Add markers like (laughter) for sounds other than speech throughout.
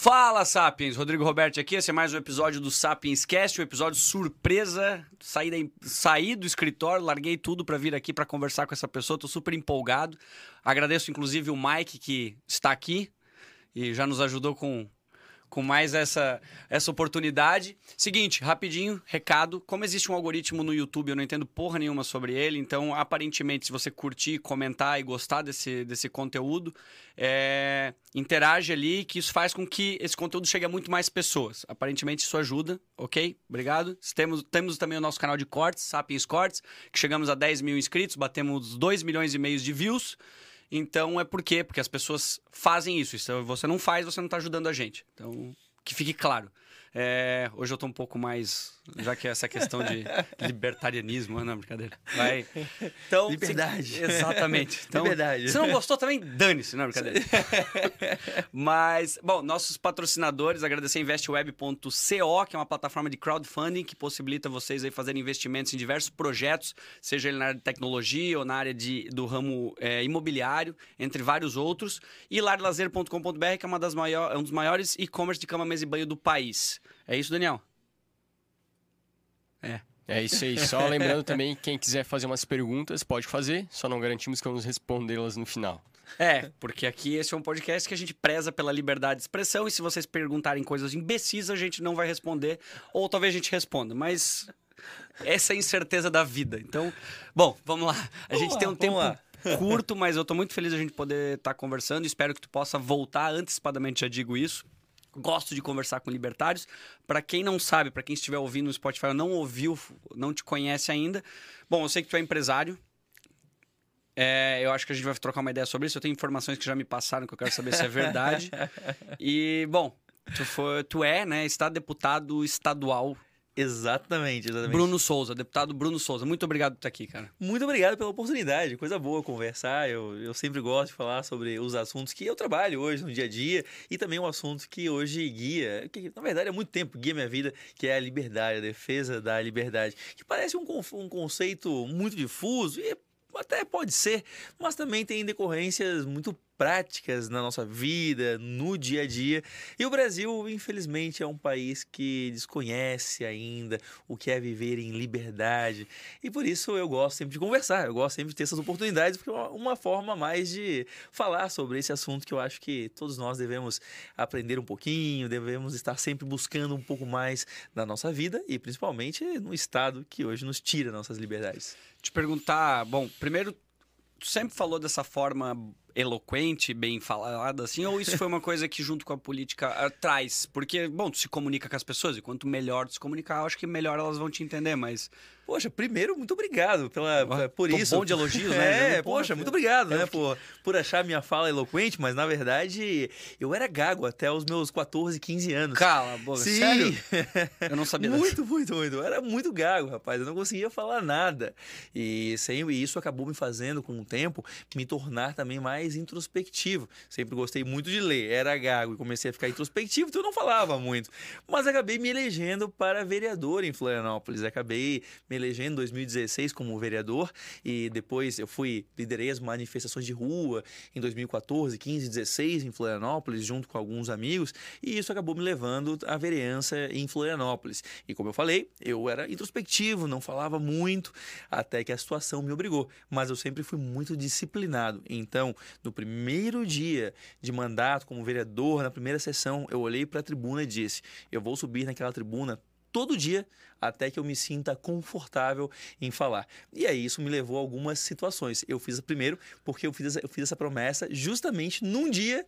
Fala, Sapiens! Rodrigo Roberto aqui. Esse é mais um episódio do Sapiens Cast, um episódio surpresa. Saí, saí do escritório, larguei tudo para vir aqui para conversar com essa pessoa. Tô super empolgado. Agradeço, inclusive, o Mike que está aqui e já nos ajudou com com mais essa, essa oportunidade. Seguinte, rapidinho, recado. Como existe um algoritmo no YouTube, eu não entendo porra nenhuma sobre ele, então aparentemente, se você curtir, comentar e gostar desse, desse conteúdo, é, interage ali, que isso faz com que esse conteúdo chegue a muito mais pessoas. Aparentemente isso ajuda, ok? Obrigado. Temos, temos também o nosso canal de cortes, Sapiens Cortes, que chegamos a 10 mil inscritos, batemos 2 milhões e meio de views. Então é por quê? Porque as pessoas fazem isso. Se você não faz, você não está ajudando a gente. Então, que fique claro. É, hoje eu estou um pouco mais. Já que essa questão de (laughs) libertarianismo, não, brincadeira. Vai. Então, Liberdade. Se, (laughs) exatamente. Então, Liberdade. Se não gostou também, dane-se, não, brincadeira. (laughs) Mas, bom, nossos patrocinadores, agradecer investweb.co, que é uma plataforma de crowdfunding que possibilita vocês aí fazerem investimentos em diversos projetos, seja ele na área de tecnologia ou na área de, do ramo é, imobiliário, entre vários outros. E larlazer.com.br, que é, uma das maior, é um dos maiores e-commerce de cama, mesa e banho do país. É isso, Daniel? É. É isso aí. Só lembrando também, quem quiser fazer umas perguntas, pode fazer. Só não garantimos que vamos respondê-las no final. É, porque aqui esse é um podcast que a gente preza pela liberdade de expressão e se vocês perguntarem coisas imbecis, a gente não vai responder. Ou talvez a gente responda, mas essa é a incerteza da vida. Então, bom, vamos lá. A gente tem um tempo lá. curto, mas eu tô muito feliz de a gente poder estar tá conversando. Espero que tu possa voltar antecipadamente, já digo isso gosto de conversar com libertários. Para quem não sabe, para quem estiver ouvindo no Spotify, não ouviu, não te conhece ainda. Bom, eu sei que tu é empresário. É, eu acho que a gente vai trocar uma ideia sobre isso. Eu tenho informações que já me passaram que eu quero saber se é verdade. (laughs) e, bom, tu, foi, tu é, né, está deputado estadual Exatamente, exatamente. Bruno Souza, deputado Bruno Souza. Muito obrigado por estar aqui, cara. Muito obrigado pela oportunidade. Coisa boa conversar. Eu, eu sempre gosto de falar sobre os assuntos que eu trabalho hoje no dia a dia e também um assunto que hoje guia, que na verdade há muito tempo guia minha vida, que é a liberdade, a defesa da liberdade. Que parece um, um conceito muito difuso e até pode ser, mas também tem decorrências muito práticas na nossa vida, no dia a dia. E o Brasil, infelizmente, é um país que desconhece ainda o que é viver em liberdade. E por isso eu gosto sempre de conversar, eu gosto sempre de ter essas oportunidades, porque é uma forma mais de falar sobre esse assunto que eu acho que todos nós devemos aprender um pouquinho, devemos estar sempre buscando um pouco mais na nossa vida e principalmente no estado que hoje nos tira nossas liberdades. Te perguntar, bom, primeiro, tu sempre falou dessa forma eloquente, bem falada, assim, ou isso foi uma coisa que junto com a política traz? Porque, bom, tu se comunica com as pessoas e quanto melhor tu se comunicar, acho que melhor elas vão te entender, mas Poxa, primeiro, muito obrigado pela, ah, por isso. bom de elogios, né? (laughs) É, poxa, muito obrigado, é né, por, por achar minha fala eloquente, mas na verdade eu era gago até os meus 14, 15 anos. Cala a boca, Sim. sério? (laughs) Eu não sabia Muito, muito, muito. Eu era muito gago, rapaz. Eu não conseguia falar nada. E, sem, e isso acabou me fazendo, com o tempo, me tornar também mais introspectivo. Sempre gostei muito de ler, era gago e comecei a ficar introspectivo, então eu não falava muito. Mas acabei me elegendo para vereador em Florianópolis. Acabei me elegendo em 2016 como vereador e depois eu fui liderei as manifestações de rua em 2014, 15, 16 em Florianópolis junto com alguns amigos e isso acabou me levando à vereança em Florianópolis. E como eu falei, eu era introspectivo, não falava muito até que a situação me obrigou, mas eu sempre fui muito disciplinado. Então, no primeiro dia de mandato como vereador, na primeira sessão, eu olhei para a tribuna e disse: "Eu vou subir naquela tribuna todo dia até que eu me sinta confortável em falar. E aí isso me levou a algumas situações. Eu fiz primeiro porque eu fiz, eu fiz essa promessa justamente num dia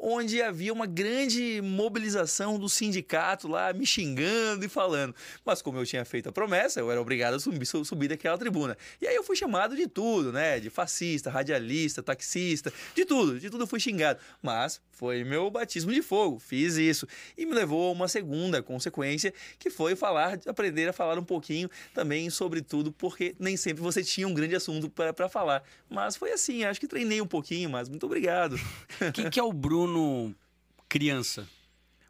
onde havia uma grande mobilização do sindicato lá me xingando e falando. Mas como eu tinha feito a promessa, eu era obrigado a subir, subir daquela tribuna. E aí eu fui chamado de tudo, né? De fascista, radialista, taxista, de tudo, de tudo eu fui xingado. Mas foi meu batismo de fogo, fiz isso. E me levou a uma segunda consequência, que foi falar, aprender a falar um pouquinho também sobre tudo, porque nem sempre você tinha um grande assunto para falar. Mas foi assim, acho que treinei um pouquinho, mas muito obrigado. O que, que é o Bruno criança?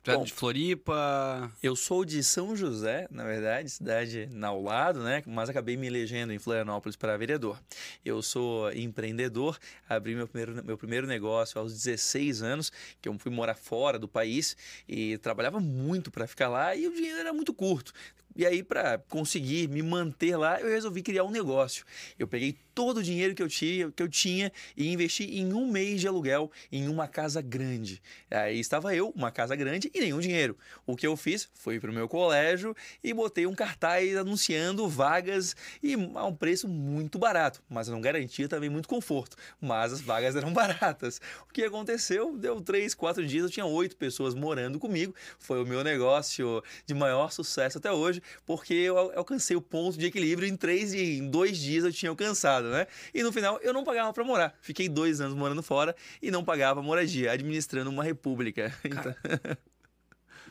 Tu é Bom, de Floripa? Eu sou de São José, na verdade, cidade ao lado, né? Mas acabei me elegendo em Florianópolis para vereador. Eu sou empreendedor, abri meu primeiro, meu primeiro negócio aos 16 anos, que eu fui morar fora do país e trabalhava muito para ficar lá e o dinheiro era muito curto. E aí, para conseguir me manter lá, eu resolvi criar um negócio. Eu peguei todo o dinheiro que eu tinha, que eu tinha e investi em um mês de aluguel em uma casa grande. Aí estava eu, uma casa grande e nenhum dinheiro. O que eu fiz? Fui para o meu colégio e botei um cartaz anunciando vagas e a um preço muito barato, mas não garantia também muito conforto. Mas as vagas eram (laughs) baratas. O que aconteceu? Deu três, quatro dias, eu tinha oito pessoas morando comigo. Foi o meu negócio de maior sucesso até hoje, porque eu alcancei o ponto de equilíbrio em três e em dois dias eu tinha alcançado né? E no final eu não pagava para morar. Fiquei dois anos morando fora e não pagava moradia, administrando uma república. (laughs) Então...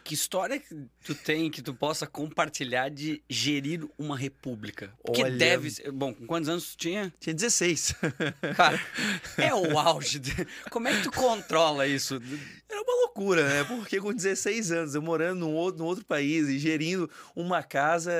Que história que tu tem que tu possa compartilhar de gerir uma república? Olha- deve ser... Bom, com quantos anos tu tinha? Tinha 16. Cara, (laughs) é o auge. de- Como é que tu controla isso? Era uma loucura, né? Porque com 16 anos, eu morando num outro, num outro país e gerindo uma casa.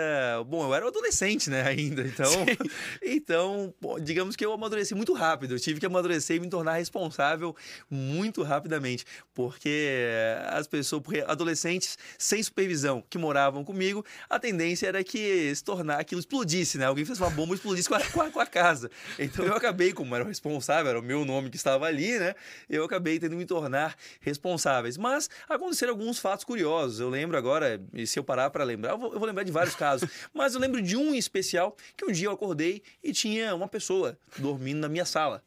Bom, eu era um adolescente, né, ainda. Então, (laughs) então pô, digamos que eu amadureci muito rápido. Eu tive que amadurecer e me tornar responsável muito rapidamente. Porque as pessoas, porque adolescentes sem supervisão que moravam comigo, a tendência era que se tornar aquilo explodisse, né? Alguém fez uma bomba e explodisse com a, com a- com a casa. Então eu acabei, como era o responsável, era o meu nome que estava ali, né? Eu acabei tendo que me tornar responsáveis. Mas aconteceram alguns fatos curiosos. Eu lembro agora, e se eu parar para lembrar, eu vou, eu vou lembrar de vários casos. (laughs) Mas eu lembro de um em especial que um dia eu acordei e tinha uma pessoa dormindo na minha sala.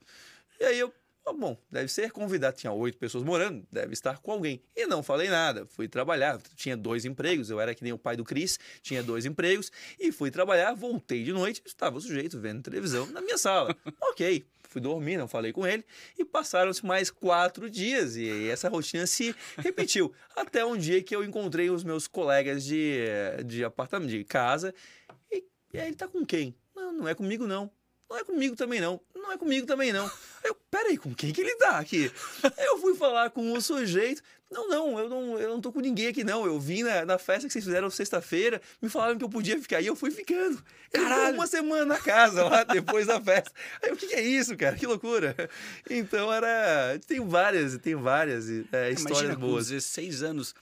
E aí eu, ah, bom, deve ser convidado. Tinha oito pessoas morando, deve estar com alguém. E não falei nada. Fui trabalhar. Tinha dois empregos. Eu era que nem o pai do Cris, tinha dois empregos. E fui trabalhar, voltei de noite. Estava o sujeito vendo televisão na minha sala. (laughs) ok. Fui dormir, não falei com ele. E passaram-se mais quatro dias. E essa rotina se repetiu. (laughs) Até um dia que eu encontrei os meus colegas de, de apartamento, de casa. E, e aí ele tá com quem? Não, não é comigo, não. Não é comigo também, não. Não é comigo também, não. Aí eu, peraí, com quem que ele tá aqui? Aí eu fui falar com o sujeito. Não, não, eu não, eu não tô com ninguém aqui, não. Eu vim na, na festa que vocês fizeram sexta-feira, me falaram que eu podia ficar e eu fui ficando. Caralho! uma semana na casa lá (laughs) depois da festa. Aí o que, que é isso, cara? Que loucura. Então era. Tem várias, tem várias é, histórias Imagina, com boas. 16 anos.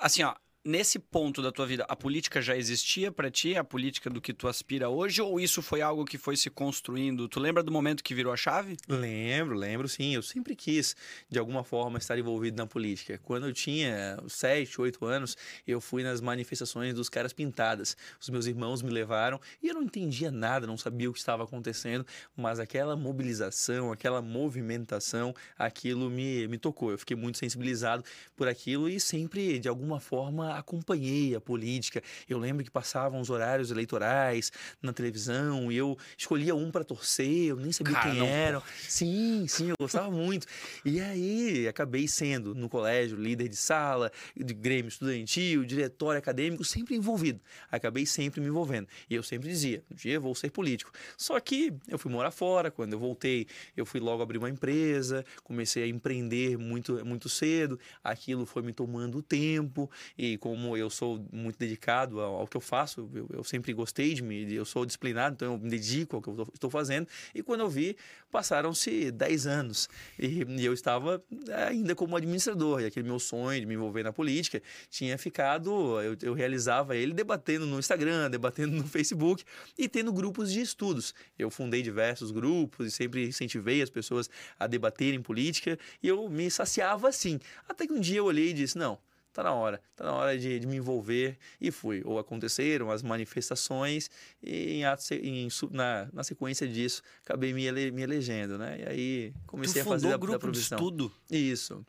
Assim, ó, nesse ponto da tua vida, a política já existia pra ti? A política do que tu aspira hoje? Ou isso foi algo que foi se construindo? Tu lembra do momento que virou a chave? Lembro, lembro sim. Eu sempre quis, de alguma forma, estar envolvido na política. Quando eu tinha 7, 8 anos, eu fui nas manifestações dos caras pintadas. Os meus irmãos me levaram e eu não entendia nada, não sabia o que estava acontecendo, mas aquela mobilização, aquela movimentação, aquilo me, me tocou. Eu fiquei muito sensibilizado por aquilo e sempre, de alguma forma, acompanhei a política. Eu lembro que passavam os horários eleitorais na televisão e eu escolhia um para torcer, eu nem sabia Cara, quem não era. Sim, sim, eu gostava muito. E aí acabei sendo no colégio líder de sala, de grêmio estudantil, diretório acadêmico, sempre envolvido. Acabei sempre me envolvendo. E eu sempre dizia, um dia eu vou ser político. Só que eu fui morar fora, quando eu voltei, eu fui logo abrir uma empresa, comecei a empreender muito, muito cedo, aquilo foi me tomando tempo, e como eu sou muito dedicado ao, ao que eu faço, eu, eu sempre gostei de me, eu sou disciplinado, então eu me dedico ao que eu estou fazendo, e quando eu vi, passaram-se 10 anos, e, e eu estava ainda como administrador, e aquele meu sonho de me envolver na política tinha ficado, eu, eu realizava ele debatendo no Instagram, debatendo no Facebook, e tendo grupos de estudos. Eu fundei diversos grupos e sempre incentivei as pessoas a debaterem política e eu me saciava assim. Até que um dia eu olhei e disse: não. Tá na hora, tá na hora de, de me envolver e fui. Ou aconteceram as manifestações e em ato, em na, na sequência disso acabei me, ele, me elegendo, né? E aí comecei a fazer a, grupo da de estudo. Isso.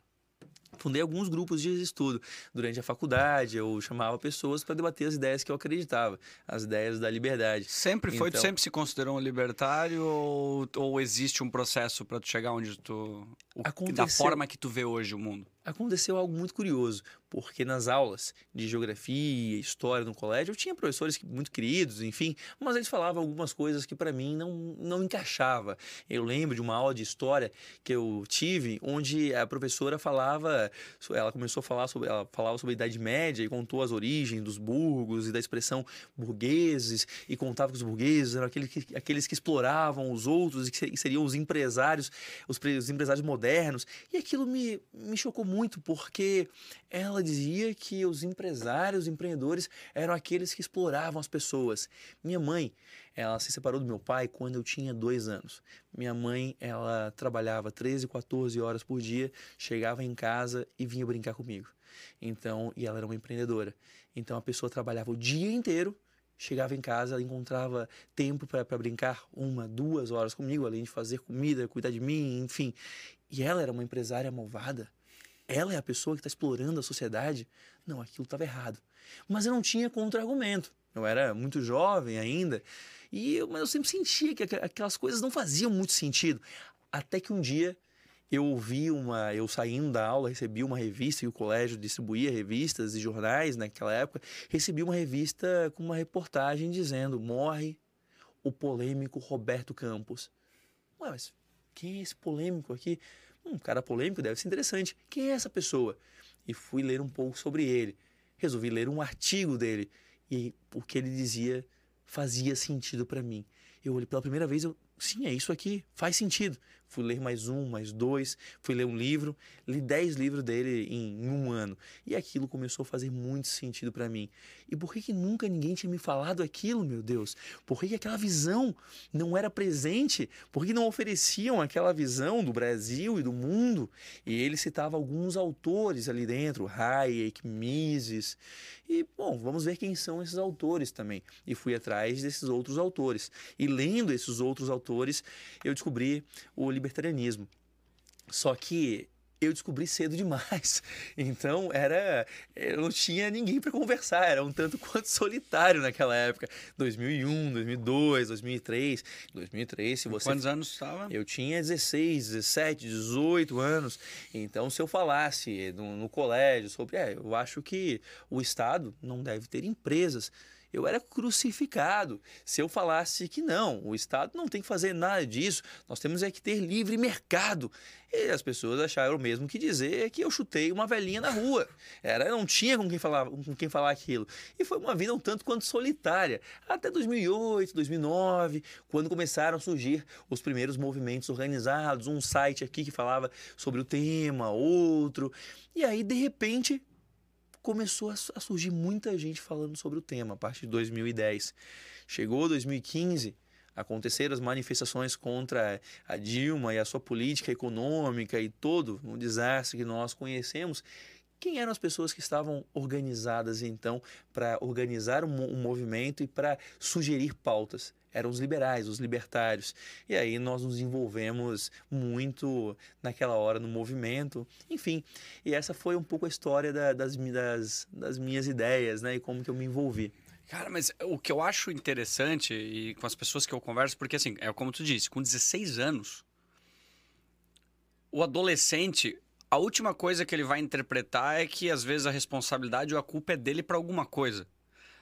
Fundei alguns grupos de estudo. Durante a faculdade, eu chamava pessoas para debater as ideias que eu acreditava, as ideias da liberdade. Sempre foi? Então- sempre se considerou um libertário? Ou, ou existe um processo pra tu chegar onde tu... o- da forma que tu vê hoje o mundo? Aconteceu algo muito curioso, porque nas aulas de geografia, história no colégio, eu tinha professores muito queridos, enfim, mas eles falavam algumas coisas que para mim não, não encaixava. Eu lembro de uma aula de história que eu tive, onde a professora falava, ela começou a falar sobre, ela falava sobre a Idade Média e contou as origens dos burgos e da expressão burgueses e contava que os burgueses eram aqueles que, aqueles que exploravam os outros e que seriam os empresários, os, os empresários modernos. E aquilo me, me chocou muito, porque ela dizia que os empresários, os empreendedores eram aqueles que exploravam as pessoas. Minha mãe, ela se separou do meu pai quando eu tinha dois anos. Minha mãe, ela trabalhava 13, 14 horas por dia, chegava em casa e vinha brincar comigo. Então, e ela era uma empreendedora. Então a pessoa trabalhava o dia inteiro, chegava em casa, ela encontrava tempo para brincar uma, duas horas comigo, além de fazer comida, cuidar de mim, enfim. E ela era uma empresária malvada ela é a pessoa que está explorando a sociedade. Não, aquilo estava errado. Mas eu não tinha contra-argumento. Eu era muito jovem ainda, e eu, mas eu sempre sentia que aquelas coisas não faziam muito sentido. Até que um dia eu ouvi uma. Eu saindo da aula, recebi uma revista, e o colégio distribuía revistas e jornais naquela época. Recebi uma revista com uma reportagem dizendo: morre o polêmico Roberto Campos. Ué, mas quem é esse polêmico aqui? Um cara polêmico deve ser interessante. Quem é essa pessoa? E fui ler um pouco sobre ele. Resolvi ler um artigo dele. E o que ele dizia fazia sentido para mim. Eu olhei pela primeira vez, eu, sim, é isso aqui, faz sentido. Fui ler mais um, mais dois, fui ler um livro, li dez livros dele em, em um ano. E aquilo começou a fazer muito sentido para mim. E por que, que nunca ninguém tinha me falado aquilo, meu Deus? Por que, que aquela visão não era presente? Por que não ofereciam aquela visão do Brasil e do mundo? E ele citava alguns autores ali dentro, Hayek, Mises. E, bom, vamos ver quem são esses autores também. E fui atrás desses outros autores. E lendo esses outros autores, eu descobri o libertarianismo. Só que eu descobri cedo demais. (laughs) Então era eu não tinha ninguém para conversar, era um tanto quanto (laughs) solitário naquela época. 2001, 2002, 2003, 2003, se você Quantos anos estava? Eu tinha 16, 17, 18 anos. Então se eu falasse no, no colégio sobre, é, eu acho que o estado não deve ter empresas eu era crucificado. Se eu falasse que não, o Estado não tem que fazer nada disso, nós temos é que ter livre mercado. E as pessoas acharam o mesmo que dizer que eu chutei uma velhinha na rua. Era, não tinha com quem falar, com quem falar aquilo. E foi uma vida um tanto quanto solitária. Até 2008, 2009, quando começaram a surgir os primeiros movimentos organizados, um site aqui que falava sobre o tema, outro. E aí, de repente, começou a surgir muita gente falando sobre o tema a partir de 2010. Chegou 2015, aconteceram as manifestações contra a Dilma e a sua política econômica e todo o desastre que nós conhecemos. Quem eram as pessoas que estavam organizadas então para organizar um, um movimento e para sugerir pautas? eram os liberais, os libertários. E aí nós nos envolvemos muito naquela hora no movimento, enfim. E essa foi um pouco a história da, das, das, das minhas ideias, né? E como que eu me envolvi. Cara, mas o que eu acho interessante e com as pessoas que eu converso, porque assim, é como tu disse, com 16 anos, o adolescente, a última coisa que ele vai interpretar é que às vezes a responsabilidade ou a culpa é dele para alguma coisa.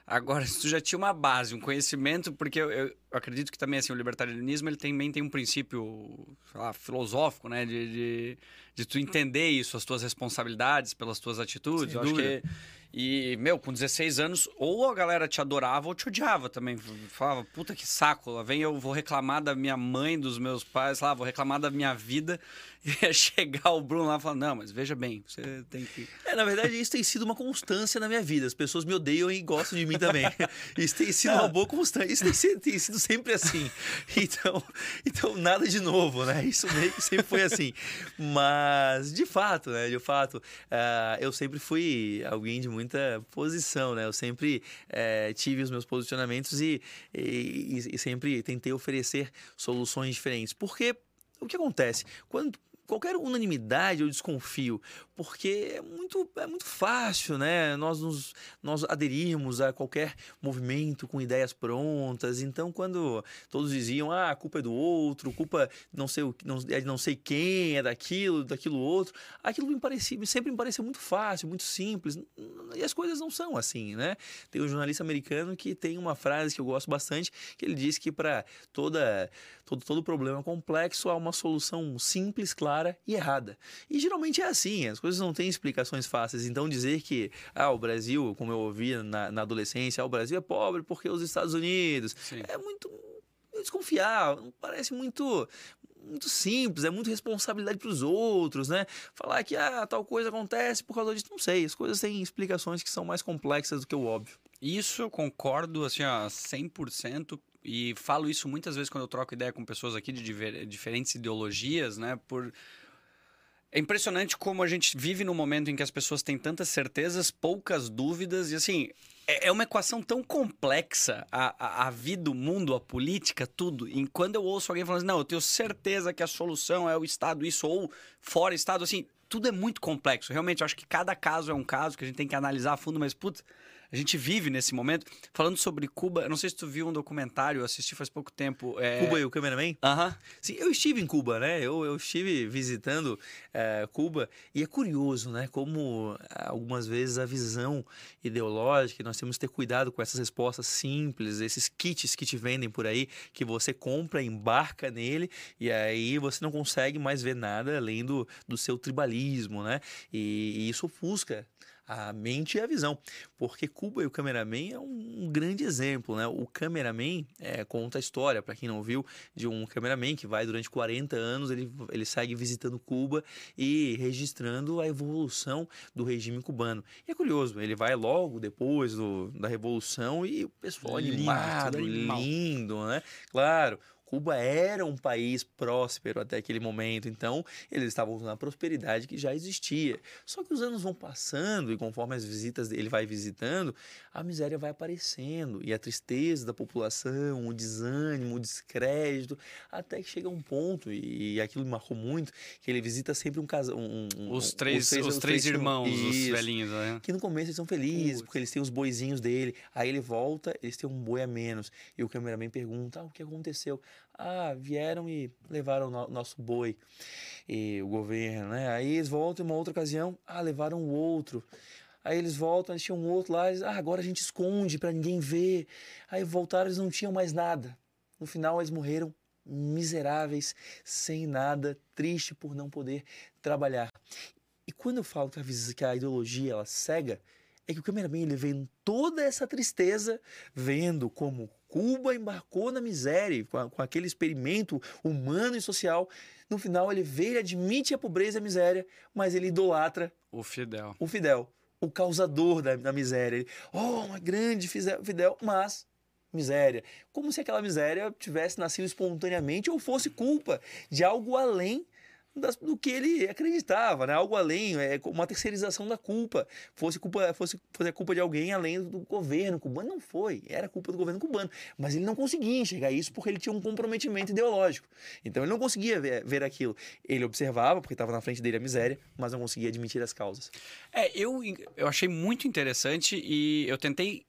Agora, (laughs) se tu já tinha uma base, um conhecimento, porque eu, eu acredito que também assim, o libertarianismo ele também tem um princípio lá, filosófico, né? De, de, de, tu entender isso, as tuas responsabilidades pelas tuas atitudes. Sem eu dúvida. acho que e, meu, com 16 anos, ou a galera te adorava ou te odiava também. Falava, puta que saco, lá vem eu vou reclamar da minha mãe, dos meus pais, lá, vou reclamar da minha vida. (laughs) E ia chegar o Bruno lá e falar, não, mas veja bem, você tem que... (laughs) É, na verdade, isso tem sido uma constância na minha vida. As pessoas me odeiam e gostam de mim também. (laughs) Isso tem sido uma boa constância. Isso tem sido, tem sido sempre assim. Então, então, nada de novo, né? Isso meio que sempre foi assim. Mas, de fato, né? De fato, uh, eu sempre fui alguém de muito muita posição, né? Eu sempre é, tive os meus posicionamentos e, e, e sempre tentei oferecer soluções diferentes. Porque o que acontece? Quando qualquer unanimidade eu desconfio, porque é muito, é muito fácil, né? Nós nos nós aderimos a qualquer movimento com ideias prontas. Então, quando todos diziam, ah, a culpa é do outro, culpa não sei o não, é não sei quem, é daquilo, daquilo outro, aquilo me parecia, sempre me pareceu muito fácil, muito simples. E as coisas não são assim, né? Tem um jornalista americano que tem uma frase que eu gosto bastante, que ele diz que para toda todo, todo problema complexo há uma solução simples, clara e errada. E geralmente é assim, as coisas não têm explicações fáceis. Então dizer que ah, o Brasil, como eu ouvia na, na adolescência, ah, o Brasil é pobre porque os Estados Unidos, Sim. é muito desconfiar, parece muito muito simples, é muito responsabilidade para os outros, né? Falar que ah, tal coisa acontece por causa disso, não sei. As coisas têm explicações que são mais complexas do que o óbvio. Isso eu concordo, assim, ó, 100%. E falo isso muitas vezes quando eu troco ideia com pessoas aqui de diferentes ideologias, né? Por... É impressionante como a gente vive num momento em que as pessoas têm tantas certezas, poucas dúvidas, e assim, é, é uma equação tão complexa a, a, a, vida, o mundo, a política, tudo. E quando eu ouço alguém falando assim, não, eu tenho certeza que a solução é o Estado, isso, ou fora Estado, assim, tudo é muito complexo. Realmente, eu acho que cada caso é um caso que a gente tem que analisar a fundo, mas, putz, a gente vive nesse momento. Falando sobre Cuba, não sei se tu viu um documentário, eu assisti faz pouco tempo. É... Cuba e o Cameraman? Aham. Uh -huh. Sim, eu estive em Cuba, né? Eu, eu estive visitando é, Cuba e é curioso, né? Como algumas vezes a visão ideológica, nós temos que ter cuidado com essas respostas simples, esses kits que te vendem por aí, que você compra, embarca nele e aí você não consegue mais ver nada além do, do seu tribalismo, né? E, e isso ofusca a mente e a visão. Porque Cuba e o Cameraman é um, grande exemplo, né? O Cameraman é, conta a história, para quem não viu, de um cameraman que vai durante 40 anos, ele, ele segue visitando Cuba e registrando a evolução do regime cubano. E é curioso, ele vai logo depois do, da Revolução e o pessoal lindo, animado, lindo, né? Claro, Cuba era um país próspero até aquele momento, então eles estavam na prosperidade que já existia. Só que os anos vão passando e conforme as visitas ele vai visitando, a miséria vai aparecendo e a tristeza da população, o desânimo, o descrédito, até que chega um ponto e aquilo me marcou muito que ele visita sempre um casal, um, um, os três, os três, os três irmãos, isso, os velhinhos, né? Que no começo eles são felizes Putz. porque eles têm os boizinhos dele. Aí ele volta, eles têm um boi a menos e o cameraman pergunta: ah, o que aconteceu? Ah, vieram e levaram o no nosso boi e o governo, né? Aí eles voltam em uma outra ocasião, ah, levaram o outro. Aí eles voltam, eles tinham um outro lá, eles, ah, agora a gente esconde para ninguém ver. Aí voltaram, eles não tinham mais nada. No final eles morreram miseráveis, sem nada, triste por não poder trabalhar. E quando eu falo que a, que a ideologia ela cega, é que o cameraman ele vendo toda essa tristeza, vendo como Cuba embarcou na miséria, com, a, com, aquele experimento humano e social. No final, ele vê, ele admite a pobreza e a miséria, mas ele idolatra o Fidel. O Fidel, o causador da, da miséria. Ele, oh, uma grande Fidel, mas miséria. Como se aquela miséria tivesse nascido espontaneamente ou fosse culpa de algo além das, do que ele acreditava, né? Algo além, é uma terceirização da culpa. Fosse culpa, fosse fazer culpa de alguém além do governo cubano, não foi. Era culpa do governo cubano, mas ele não conseguia enxergar isso porque ele tinha um comprometimento ideológico. Então ele não conseguia ver, ver aquilo. Ele observava porque estava na frente dele a miséria, mas não conseguia admitir as causas. É, eu eu achei muito interessante e eu tentei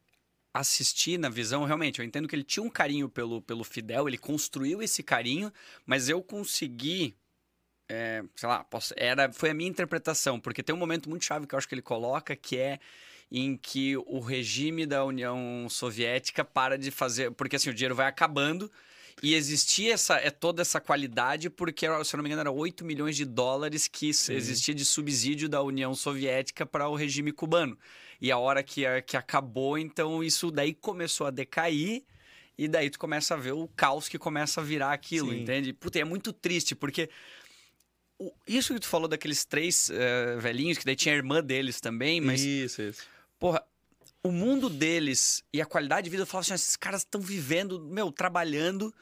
assistir na visão, realmente, eu entendo que ele tinha um carinho pelo, pelo Fidel, ele construiu esse carinho, mas eu consegui é, sei lá, posso, era, foi a minha interpretação, porque tem um momento muito chave que eu acho que ele coloca, que é em que o regime da União Soviética para de fazer, porque assim, o dinheiro vai acabando e existia essa, é toda essa qualidade porque, se eu não me engano, era 8 milhões de dólares que Sim. existia de subsídio da União Soviética para o regime cubano. E a hora que, que acabou, então isso daí começou a decair e daí tu começa a ver o caos que começa a virar aquilo, Sim. entende? Puta, é muito triste, porque isso que tu falou daqueles três uh, velhinhos, que daí tinha a irmã deles também, mas. Isso, isso. Porra, o mundo deles e a qualidade de vida, eu falava assim: esses caras estão vivendo, meu, trabalhando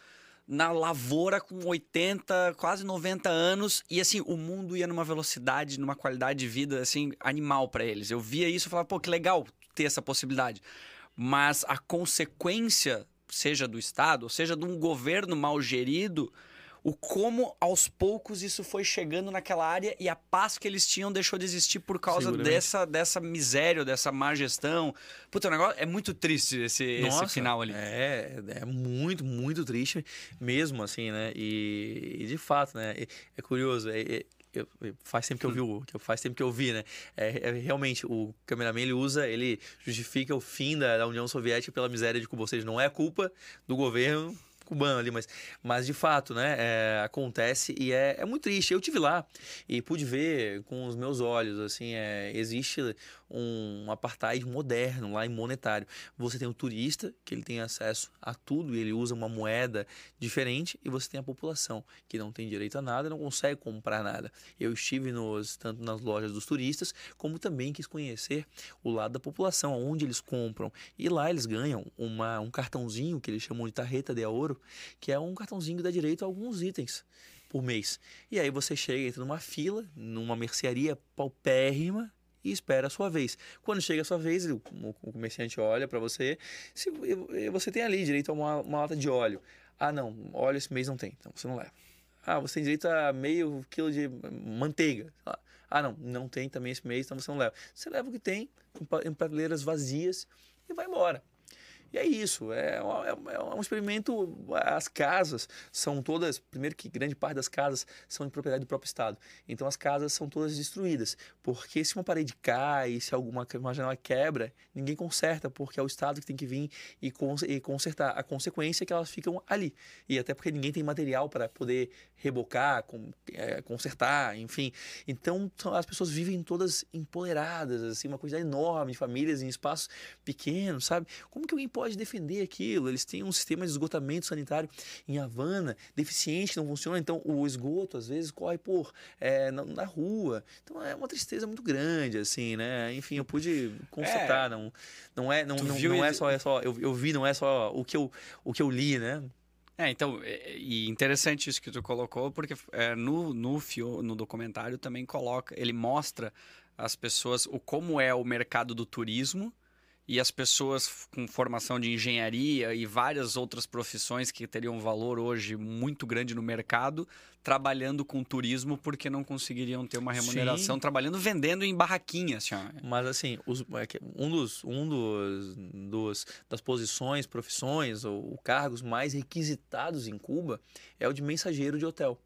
na lavoura com 80, quase 90 anos, e assim, o mundo ia numa velocidade, numa qualidade de vida, assim, animal para eles. Eu via isso e falava, pô, que legal ter essa possibilidade. Mas a consequência, seja do Estado, seja de um governo mal gerido, o como aos poucos isso foi chegando naquela área e a paz que eles tinham deixou de existir por causa dessa, dessa miséria, dessa má gestão. Puta, o negócio é muito triste esse, esse Nossa, final ali. É, é muito, muito triste mesmo, assim, né? E, e de fato, né? É, é curioso, é- é- eu- faz tempo que eu vi o, que faz tempo que eu vi, né? É, é, realmente o cameraman ele usa, ele justifica o fim da, da União Soviética pela miséria de Cuba, ou seja, não é culpa do governo cubano ali, mas, mas de fato, né, é, acontece e é, é muito triste. Eu tive lá e pude ver com os meus olhos, assim, é, existe um apartheid moderno lá em monetário. Você tem o turista, que ele tem acesso a tudo e ele usa uma moeda diferente, e você tem a população, que não tem direito a nada, não consegue comprar nada. Eu estive nos, tanto nas lojas dos turistas, como também quis conhecer o lado da população, onde eles compram. E lá eles ganham uma, um cartãozinho que eles chamam de tarreta de ouro, que é um cartãozinho que dá direito a alguns itens por mês. E aí você chega, entra numa fila, numa mercearia paupérrima, e espera a sua vez. Quando chega a sua vez, o, o comerciante olha para você, se você tem ali direito a uma, uma lata de óleo. Ah, não, óleo esse mês não tem, então você não leva. Ah, você tem direito a meio quilo de manteiga. Ah, não, não tem também esse mês, então você não leva. Você leva o que tem em prateleiras vazias e vai embora. E é isso, é, um- é um- é um experimento. As casas são todas, primeiro que grande parte das casas são de propriedade do próprio Estado. Então as casas são todas destruídas. Porque se uma parede cai, se alguma uma janela quebra, ninguém conserta, porque é o Estado que tem que vir e, cons- e consertar. A consequência é que elas ficam ali. E até porque ninguém tem material para poder rebocar, com- é, consertar, enfim. Então as pessoas vivem todas empoderadas, assim, uma quantidade enorme de famílias em espaços pequenos, sabe? Como que alguém defender aquilo? Eles têm um sistema de esgotamento sanitário em Havana, deficiente, não funciona, então o esgoto às vezes corre por é, na, na rua. Então é uma tristeza muito grande, assim, né? Enfim, eu pude constatar, não, não é, não, Tu não, não é só, é só eu, eu vi, não é só o que eu, o que eu li, né? É, então, é- e interessante isso que tu colocou, porque é, no, no, fio, no documentário também coloca, ele mostra as pessoas, o como é o mercado do turismo e as pessoas com formação de engenharia e várias outras profissões que teriam um valor hoje muito grande no mercado, trabalhando com turismo porque não conseguiriam ter uma remuneração, Sim. trabalhando vendendo em barraquinha, assim. Mas assim, os- é um dos, um dos, dos das posições, profissões ou cargos mais requisitados em Cuba é o de mensageiro de hotel.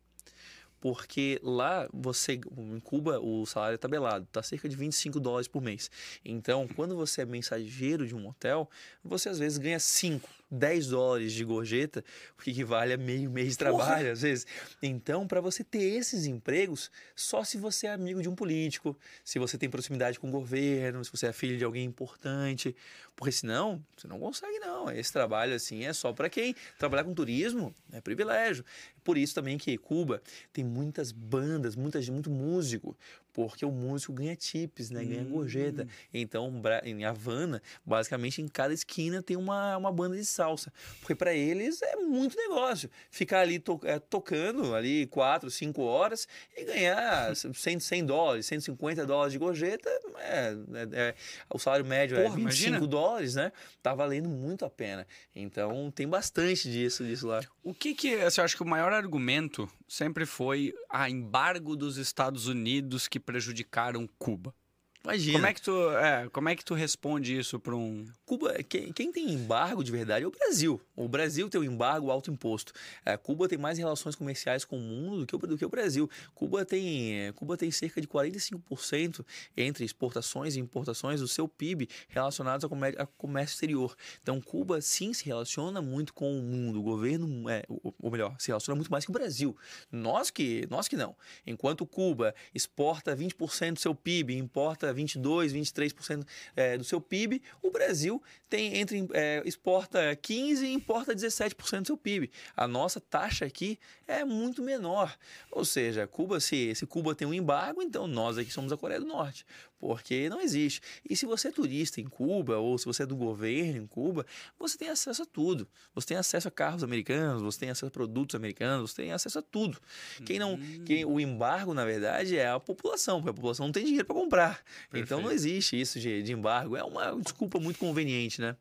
Porque lá você, em Cuba, o salário é tabelado, tá cerca de 25 dólares por mês. Então, quando você é mensageiro de um hotel, você às vezes ganha 5, 10 dólares de gorjeta, o que equivale a meio mês de trabalho, às vezes. Então, para você ter esses empregos, só se você é amigo de um político, se você tem proximidade com o governo, se você é filho de alguém importante, porque senão você não consegue não. Esse trabalho assim é só para quem trabalhar com turismo, é privilégio. Por isso também que Cuba tem muitas bandas, muita, muito músico, porque o músico ganha tips, né? Ganha gorjeta. Então, em Havana, basicamente em cada esquina tem uma, uma banda de salsa. Porque para eles é muito negócio. Ficar ali to- é, tocando ali 4, 5 horas e ganhar 100, 100 dólares, 150 dólares de gorjeta, é, é- é- o salário médio Porra, é 25 imagina. dólares, né? Tá valendo muito a pena. Então, tem bastante disso, disso lá. O que que, assim, eu acho que o maior argumento sempre foi a embargo dos Estados Unidos que prejudicaram Cuba. Imagina. Como é que tu, é, como é que tu responde isso para um Cuba, quem, quem tem embargo de verdade é o Brasil. O Brasil tem o embargo alto imposto. É, Cuba tem mais relações comerciais com o mundo do que o, do que o Brasil. Cuba tem, é, Cuba tem cerca de 45% entre exportações e importações do seu PIB relacionados ao comércio, ao comércio exterior. Então, Cuba sim se relaciona muito com o mundo. O governo, é, ou, melhor, se relaciona muito mais que o Brasil. Nós que, nós que não. Enquanto Cuba exporta 20% do seu PIB, importa 22, 23% é, do seu PIB, o Brasil tem entre é, exporta 15 e importa 17% do seu PIB. A nossa taxa aqui é muito menor. Ou seja, Cuba se, se Cuba tem um embargo, então nós aqui somos a Coreia do Norte, porque não existe. E se você é turista em Cuba ou se você é do governo em Cuba, você tem acesso a tudo. Você tem acesso a carros americanos, você tem acesso a produtos americanos, você tem acesso a tudo. Quem não, quem, o embargo na verdade é a população, porque a população não tem dinheiro para comprar. Então não Perfeito. existe isso de, de embargo. É uma desculpa muito conveniente, né?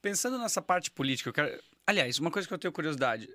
Pensando nessa parte política, eu quero. Aliás, uma coisa que eu tenho curiosidade.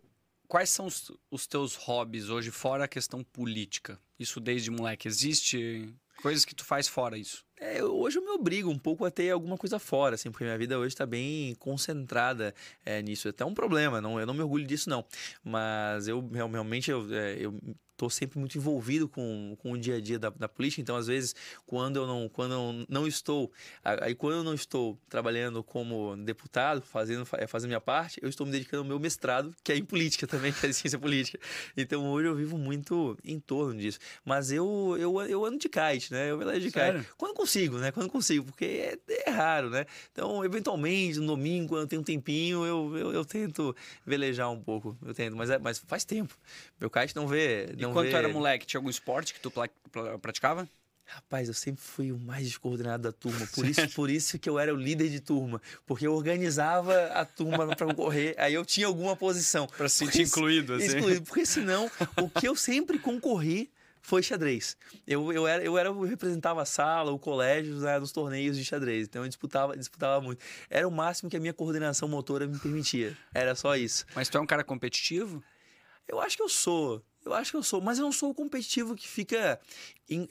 quais são os, os teus hobbies hoje, fora a questão política? Isso desde moleque. Existe coisas que tu faz fora isso? É, hoje eu me obrigo um pouco a ter alguma coisa fora, assim, porque minha vida hoje está bem concentrada é, nisso. É até um problema, não, eu não me orgulho disso, não. Mas eu realmente eu, é, eu tô sempre muito envolvido com, com o dia a dia da, da, política, então às vezes quando eu não quando eu não estou aí quando eu não estou trabalhando como deputado, fazendo é, fazendo minha parte, eu estou me dedicando ao meu mestrado, que é em política (laughs) também, que é ciência política. Então hoje eu vivo muito em torno disso. Mas eu eu, eu ando de kite, né? Eu ando de Sério? kite. Quando consigo, né? Quando consigo, porque é, é, raro, né? Então, eventualmente, no domingo, quando eu tenho um tempinho, eu, eu, eu tento velejar um pouco. Eu tento, mas, é, mas faz tempo. Meu kite não vê. Não e quando vê... tu era moleque, tinha algum esporte que tu praticava? Rapaz, eu sempre fui o mais descoordenado da turma. (laughs) Por isso, por isso que eu era o líder de turma. Porque eu organizava a turma para concorrer, aí eu tinha alguma posição. Para se sentir incluído, assim. Excluído. Porque senão, o que eu sempre concorri foi xadrez. Eu, eu, era, eu, era, eu representava a sala, o colégio né, nos torneios de xadrez. Então eu disputava, disputava muito. Era o máximo que a minha coordenação motora me permitia. Era só isso. Mas tu é um cara competitivo? Eu acho que eu sou. Eu acho que eu sou, mas eu não sou o competitivo que fica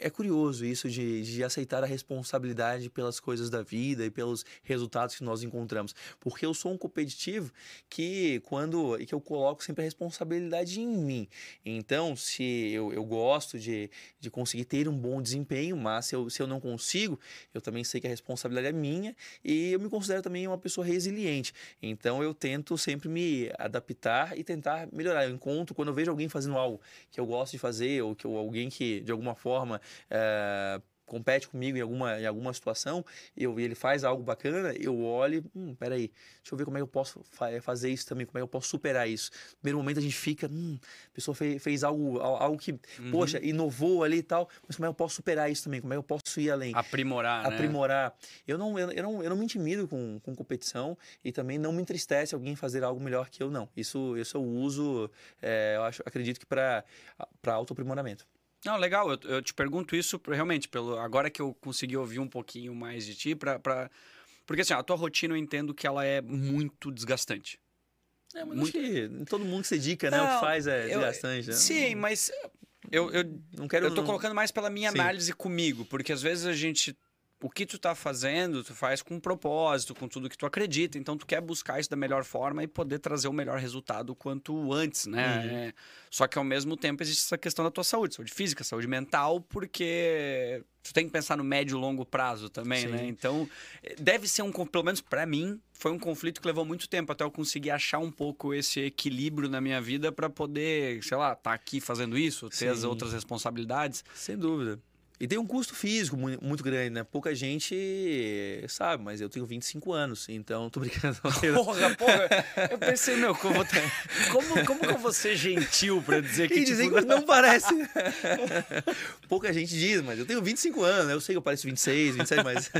é curioso isso de, de aceitar a responsabilidade pelas coisas da vida e pelos resultados que nós encontramos. Porque eu sou um competitivo que quando que eu coloco sempre a responsabilidade em mim. Então, se eu, eu gosto de, de conseguir ter um bom desempenho, mas se eu, se eu não consigo, eu também sei que a responsabilidade é minha e eu me considero também uma pessoa resiliente. Então, eu tento sempre me adaptar e tentar melhorar. Eu encontro, quando eu vejo alguém fazendo algo que eu gosto de fazer ou que alguém que de alguma forma forma é, compete comigo em alguma, em alguma situação, eu, ele faz algo bacana, eu olho, hum, peraí, deixa eu ver como é que eu posso fa fazer isso também, como é que eu posso superar isso. No primeiro momento a gente fica, hum, a pessoa fez, fez algo, algo que, uhum. poxa, inovou ali e tal, mas como é que eu posso superar isso também? Como é que eu posso ir além? Aprimorar, né? Aprimorar. Né? Eu, não, eu, eu, não, eu não me intimido com, com competição e também não me entristece alguém fazer algo melhor que eu, não. Isso, isso eu uso, é, eu acho, acredito que para autoaprimoramento. Não, legal. Eu, eu te pergunto isso realmente, pelo agora que eu consegui ouvir um pouquinho mais de ti, pra, pra... porque assim, a tua rotina eu entendo que ela é muito desgastante. É, mas muito... que todo mundo se dedica, né? Não, o que faz é eu, desgastante. Né? Sim, mas eu, eu, não quero, eu tô não... colocando mais pela minha sim. análise comigo, porque às vezes a gente o que tu tá fazendo, tu faz com um propósito, com tudo que tu acredita. Então, tu quer buscar isso da melhor forma e poder trazer o melhor resultado quanto antes, né? Uhum. É, só que ao mesmo tempo existe essa questão da tua saúde, saúde física, saúde mental, porque tu tem que pensar no médio e longo prazo também, né? Sim. né? Então, deve ser um, pelo menos para mim, foi um conflito que levou muito tempo até eu conseguir achar um pouco esse equilíbrio na minha vida para poder, sei lá, estar tá aqui fazendo isso, ter Sim. as outras responsabilidades. Sem dúvida. E tem um custo físico muito grande, né? Pouca gente sabe, mas eu tenho 25 anos, então tô brincando. (laughs) Porra, porra. Eu pensei, meu, como, (laughs) como, como que eu vou ser gentil pra dizer que. E tipo... que não (laughs) parece. Pouca gente diz, mas eu tenho 25 anos, né? Eu sei que eu pareço 26, 27, mas.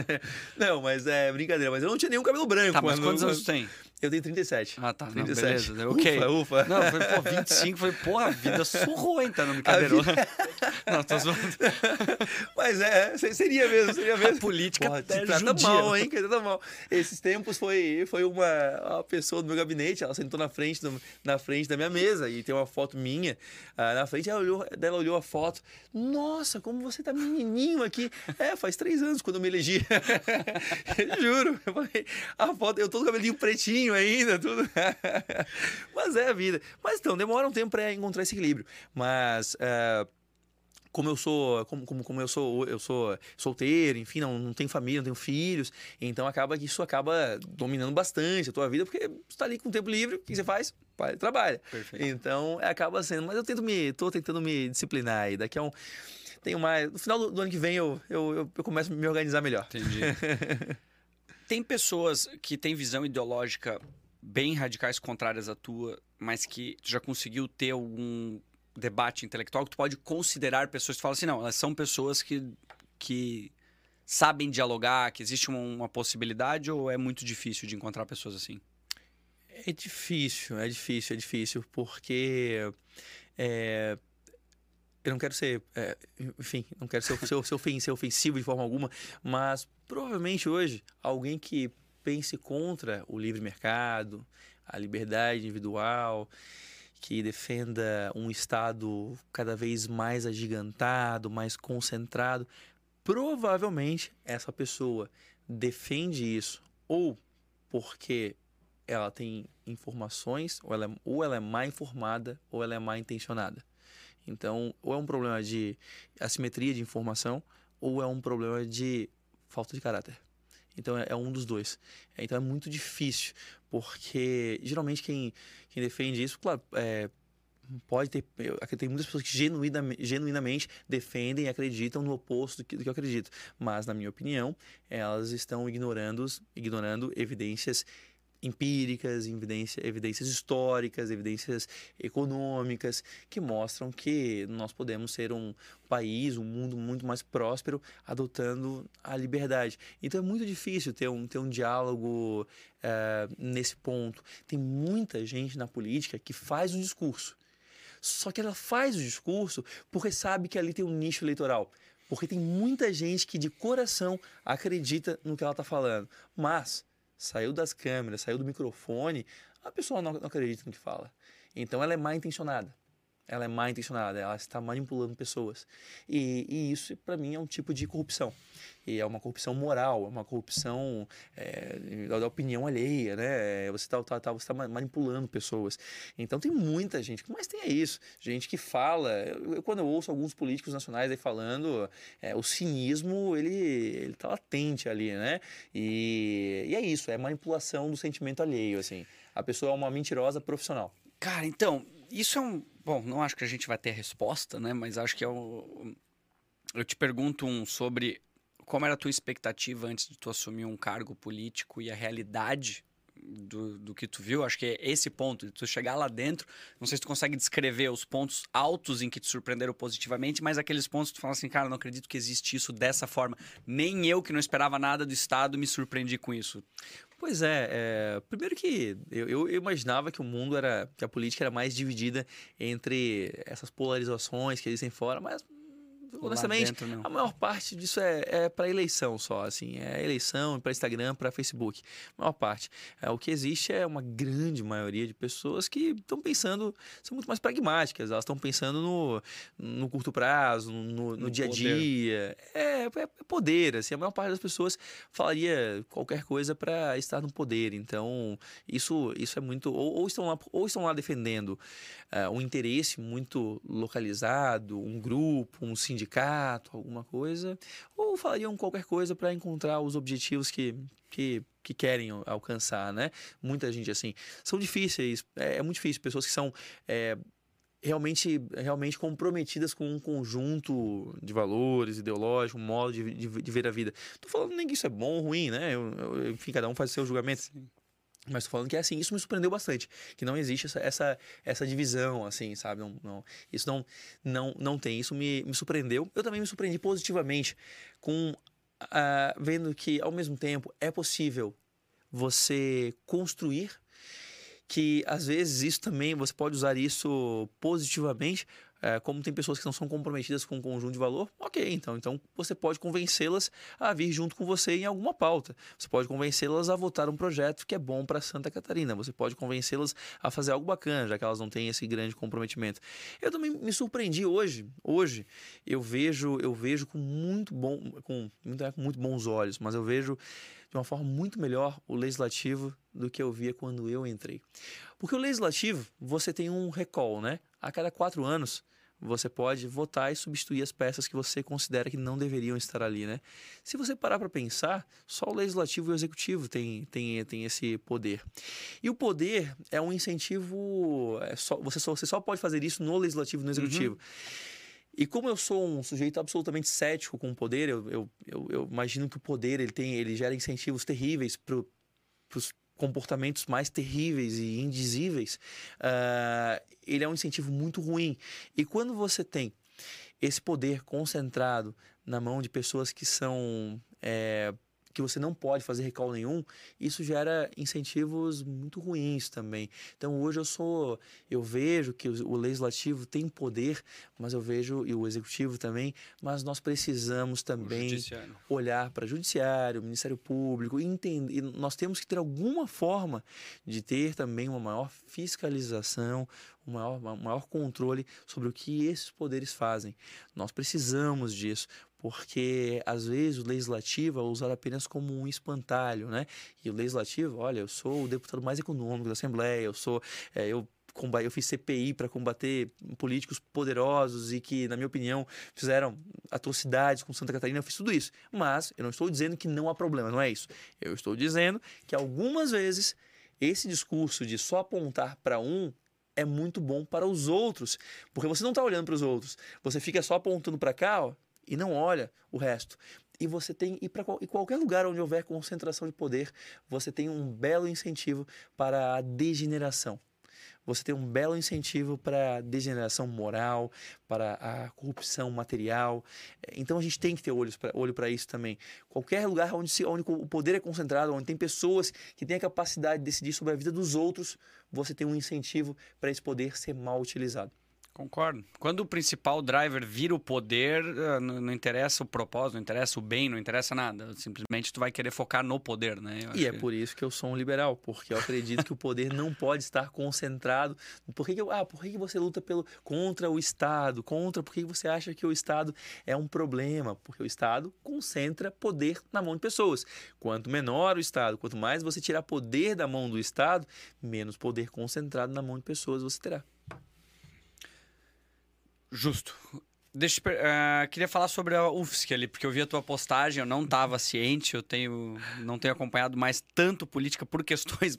não, mas é brincadeira. Mas eu não tinha nenhum cabelo branco. Tá, mas quantos anos tem? Eu tenho 37. Ah, tá. 37. Não, beleza. Ok. Ufa, ufa. Não, foi, pô, 25. Foi, porra, a vida surrou, hein? Tá no brincadeira. Vida... (laughs) não, tô zoando. (laughs) Mas é, seria mesmo, seria mesmo. A política Porra, é trata judia. mal, hein? Que trata mal. Esses tempos foi, foi uma, uma pessoa do meu gabinete, ela sentou na frente, do, na frente da minha mesa e tem uma foto minha uh, na frente. Ela olhou, ela olhou a foto. Nossa, como você tá menininho aqui. É, faz três anos quando eu me elegi. (laughs) Juro. Eu falei, a foto, eu tô com o cabelinho pretinho ainda, tudo. (laughs) Mas é a vida. Mas então, demora um tempo para encontrar esse equilíbrio. Mas. Uh, como eu sou como, como, como eu sou eu sou solteiro enfim não, não tenho família não tenho filhos então acaba que isso acaba dominando bastante a tua vida porque você está ali com o tempo livre o que você faz Pai, trabalha Perfeito. então acaba sendo mas eu tento me tô tentando me disciplinar aí daqui a um tenho mais no final do, do ano que vem eu, eu, eu, eu começo a me organizar melhor entendi (laughs) tem pessoas que têm visão ideológica bem radicais contrárias à tua mas que tu já conseguiu ter algum debate intelectual que tu pode considerar pessoas que falam assim, não, elas são pessoas que, que sabem dialogar, que existe uma, uma possibilidade ou é muito difícil de encontrar pessoas assim? É difícil, é difícil, é difícil, porque é, eu não quero ser, é, enfim, não quero ser, ser, ser, ser ofensivo de forma alguma, mas provavelmente hoje alguém que pense contra o livre mercado, a liberdade individual, que defenda um Estado cada vez mais agigantado, mais concentrado, provavelmente essa pessoa defende isso ou porque ela tem informações, ou ela, é, ou ela é mal informada, ou ela é mal intencionada. Então, ou é um problema de assimetria de informação, ou é um problema de falta de caráter. Então, é, é um dos dois. Então, é muito difícil, porque geralmente quem, quem defende isso, claro, é, pode ter. Tem muitas pessoas que genuinamente, genuinamente defendem e acreditam no oposto do que, do que eu acredito. Mas, na minha opinião, elas estão ignorando, ignorando evidências empíricas, evidência, evidências históricas, evidências econômicas, que mostram que nós podemos ser um país, um mundo muito mais próspero, adotando a liberdade. Então é muito difícil ter um, ter um diálogo uh, nesse ponto. Tem muita gente na política que faz um discurso. Só que ela faz o discurso porque sabe que ali tem um nicho eleitoral. Porque tem muita gente que de coração acredita no que ela está falando. Mas saiu das câmeras, saiu do microfone, a pessoa não, não acredita no que fala. Então ela é mal intencionada. Ela é mal intencionada, ela está manipulando pessoas. E, e isso, para mim, é um tipo de corrupção. E é uma corrupção moral, é uma corrupção é, da opinião alheia, né? Você está tá, tá, tá manipulando pessoas. Então tem muita gente, mas tem é isso, gente que fala. Eu, quando eu ouço alguns políticos nacionais aí falando, é, o cinismo ele ele está latente ali, né? E, e é isso, é manipulação do sentimento alheio, assim. A pessoa é uma mentirosa profissional. Cara, então isso é um bom. Não acho que a gente vai ter resposta, né? Mas acho que é um eu te pergunto um sobre como era a tua expectativa antes de tu assumir um cargo político e a realidade do, do que tu viu? Acho que é esse ponto, de tu chegar lá dentro, não sei se tu consegue descrever os pontos altos em que te surpreenderam positivamente, mas aqueles pontos que tu fala assim, cara, não acredito que existe isso dessa forma. Nem eu, que não esperava nada do Estado, me surpreendi com isso. Pois é, é, primeiro que eu, eu, imaginava que o mundo era, que a política era mais dividida entre essas polarizações que existem fora, mas honestamente, dentro, a maior parte disso é, é para eleição só, assim, é eleição para Instagram, para Facebook. A maior parte. É, o que existe é uma grande maioria de pessoas que estão pensando, são muito mais pragmáticas, elas estão pensando no, no curto prazo, no, no, no dia a dia. É, é, é, poder, assim, a maior parte das pessoas falaria qualquer coisa para estar no poder. Então, isso, isso é muito. Ou, ou estão, lá, ou estão lá defendendo uh, um interesse muito localizado, um grupo, um sindicato, alguma coisa, ou falariam qualquer coisa para encontrar os objetivos que, que, que querem alcançar, né? Muita gente assim. São difíceis, é, é muito difícil. Pessoas que são. É, realmente, realmente comprometidas com um conjunto de valores ideológicos, um modo de, de, de ver a vida. Tô falando nem que isso é bom ou ruim, né? Eu, eu, enfim, cada um faz o seu julgamento. Sim. Mas tô falando que é assim, isso me surpreendeu bastante. Que não existe essa, essa, essa divisão, assim, sabe? Não, não, isso não, não, não tem. Isso me, me surpreendeu. Eu também me surpreendi positivamente com uh, vendo que, ao mesmo tempo, é possível você construir que às vezes isso também você pode usar isso positivamente é, como tem pessoas que não são comprometidas com um conjunto de valor, ok, então, então você pode convencê-las a vir junto com você em alguma pauta. Você pode convencê-las a votar um projeto que é bom para Santa Catarina. Você pode convencê-las a fazer algo bacana, já que elas não têm esse grande comprometimento. Eu também me surpreendi hoje. Hoje eu vejo, eu vejo com muito bom, com muito, com muito bons olhos, mas eu vejo de uma forma muito melhor o legislativo do que eu via quando eu entrei. Porque o legislativo, você tem um recall, né? A cada quatro anos, você pode votar e substituir as peças que você considera que não deveriam estar ali, né? Se você parar para pensar, só o legislativo e o executivo tem, tem, tem esse poder. E o poder é um incentivo, é só, você, só, você só pode fazer isso no legislativo e no executivo. Uhum. E como eu sou um sujeito absolutamente cético com o poder, eu, eu, eu, eu imagino que o poder ele tem, ele gera incentivos terríveis para os comportamentos mais terríveis e indizíveis, uh, ele é um incentivo muito ruim. E quando você tem esse poder concentrado na mão de pessoas que são é, que você não pode fazer recall nenhum, isso gera incentivos muito ruins também. Então hoje eu sou, eu vejo que o legislativo tem poder, mas eu vejo e o executivo também, mas nós precisamos também olhar para o judiciário, Ministério Público e entender, e nós temos que ter alguma forma de ter também uma maior fiscalização, um maior, maior controle sobre o que esses poderes fazem. Nós precisamos disso, porque às vezes o legislativo é usado apenas como um espantalho, né? E o legislativo, olha, eu sou o deputado mais econômico da Assembleia, eu sou, é, eu eu fiz CPI para combater políticos poderosos e que, na minha opinião, fizeram atrocidades com Santa Catarina. Eu fiz tudo isso. Mas eu não estou dizendo que não há problema, não é isso. Eu estou dizendo que algumas vezes esse discurso de só apontar para um é muito bom para os outros, porque você não está olhando para os outros, você fica só apontando para cá ó, e não olha o resto. E você tem, e para qualquer lugar onde houver concentração de poder, você tem um belo incentivo para a degeneração você tem um belo incentivo para a degeneração moral, para a corrupção material. Então a gente tem que ter olhos pra, olho para isso também. Qualquer lugar onde, se, onde o poder é concentrado, onde tem pessoas que têm a capacidade de decidir sobre a vida dos outros, você tem um incentivo para esse poder ser mal utilizado. Concordo. Quando o principal driver vira o poder, eh, não, não, interessa o propósito, não interessa o bem, não interessa nada. Simplesmente tu vai querer focar no poder, né? Eu e é que... por isso que eu sou um liberal, porque eu acredito que o poder não pode estar concentrado. Por que, que eu, ah, por que, que você luta pelo contra o Estado? Contra, por que você acha que o Estado é um problema? Porque o Estado concentra poder na mão de pessoas. Quanto menor o Estado, quanto mais você tirar poder da mão do Estado, menos poder concentrado na mão de pessoas você terá. Justo. Deixa, uh, queria falar sobre a UFSC ali, porque eu vi a tua postagem, eu não estava ciente, eu tenho, não tenho acompanhado mais tanto política por questões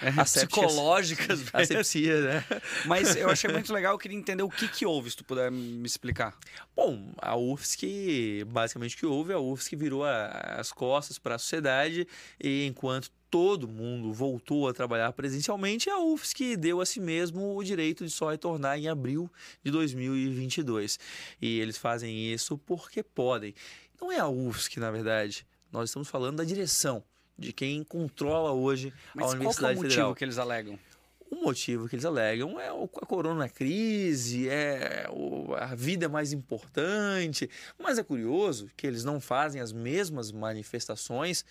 é, psicológicas. (laughs) Asepsia, né? Mas eu achei muito legal, eu queria entender o que, que houve, se tu puder me explicar. Bom, a UFSC, basicamente o que houve, a UFSC virou a, as costas para a sociedade e enquanto todo mundo voltou a trabalhar presencialmente, a UFSC deu a si mesmo o direito de só retornar em abril de 2022. E eles fazem isso porque podem. Não é a UFSC, na verdade. Nós estamos falando da direção, de quem controla hoje Mas a Universidade qual é o Federal. motivo que eles alegam? O motivo que eles alegam é a corona crise, é a vida é mais importante. Mas é curioso que eles não fazem as mesmas manifestações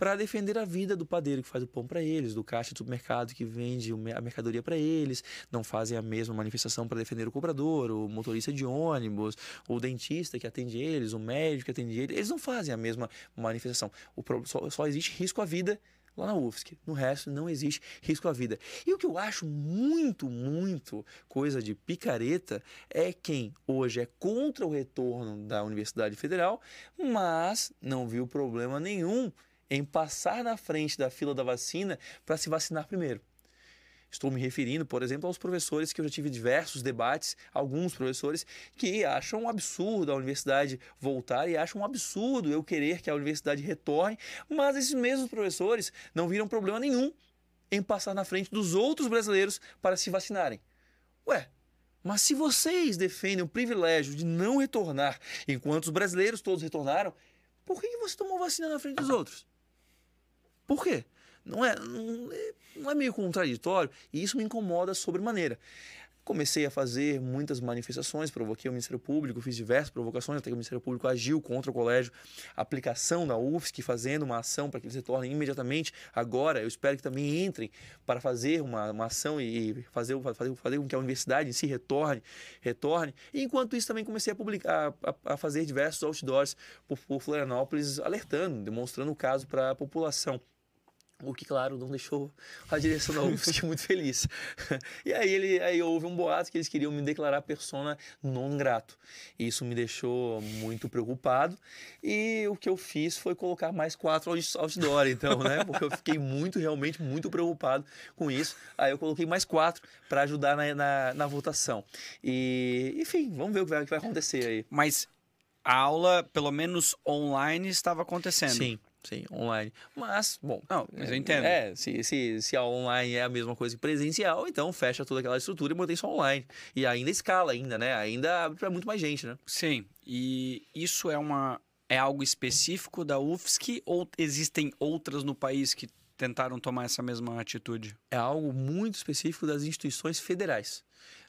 para defender a vida do padeiro que faz o pão para eles, do caixa do supermercado que vende a mercadoria para eles, não fazem a mesma manifestação para defender o cobrador, o motorista de ônibus, o dentista que atende eles, o médico que atende eles, eles não fazem a mesma manifestação. O, só, só existe risco à vida lá na UFSC. No resto, não existe risco à vida. E o que eu acho muito, muito coisa de picareta é quem hoje é contra o retorno da Universidade Federal, mas não viu problema nenhum em passar na frente da fila da vacina para se vacinar primeiro. Estou me referindo, por exemplo, aos professores que eu já tive diversos debates, alguns professores que acham um absurdo a universidade voltar e acham um absurdo eu querer que a universidade retorne, mas esses mesmos professores não viram problema nenhum em passar na frente dos outros brasileiros para se vacinarem. Ué, mas se vocês defendem o privilégio de não retornar enquanto os brasileiros todos retornaram, por que você tomou vacina na frente dos outros? Por quê? Não é, não é, não é meio contraditório e isso me incomoda sobremaneira. Comecei a fazer muitas manifestações, provoquei o Ministério Público, fiz diversas provocações, até que o Ministério Público agiu contra o colégio, aplicação da UFSC, fazendo uma ação para que eles retornem imediatamente. Agora, eu espero que também entrem para fazer uma, uma ação e fazer, fazer, fazer com que a universidade em si retorne. retorne. E enquanto isso, também comecei a, publicar, a, a fazer diversos outdoors por, por Florianópolis, alertando, demonstrando o caso para a população. O que, claro, não deixou a direção da UFSC (laughs) muito feliz. (laughs) E aí, ele, aí houve um boato que eles queriam me declarar persona non grato. Isso me deixou muito preocupado. E o que eu fiz foi colocar mais quatro outdoor, então, né? (laughs) Porque eu fiquei muito, realmente, muito preocupado com isso. Aí eu coloquei mais quatro para ajudar na, na, na, votação. E, enfim, vamos ver o que vai, o que vai acontecer aí. Mas a aula, pelo menos online, estava acontecendo. Sim. Sim, online. Mas, bom. Não, mas eu entendo. É, se, se, se a online é a mesma coisa que presencial, então fecha toda aquela estrutura e mantém só online. E ainda escala, ainda, né? Ainda abre para muito mais gente, né? Sim. E isso é uma. É algo específico da UFSC ou existem outras no país que tentaram tomar essa mesma atitude? É algo muito específico das instituições federais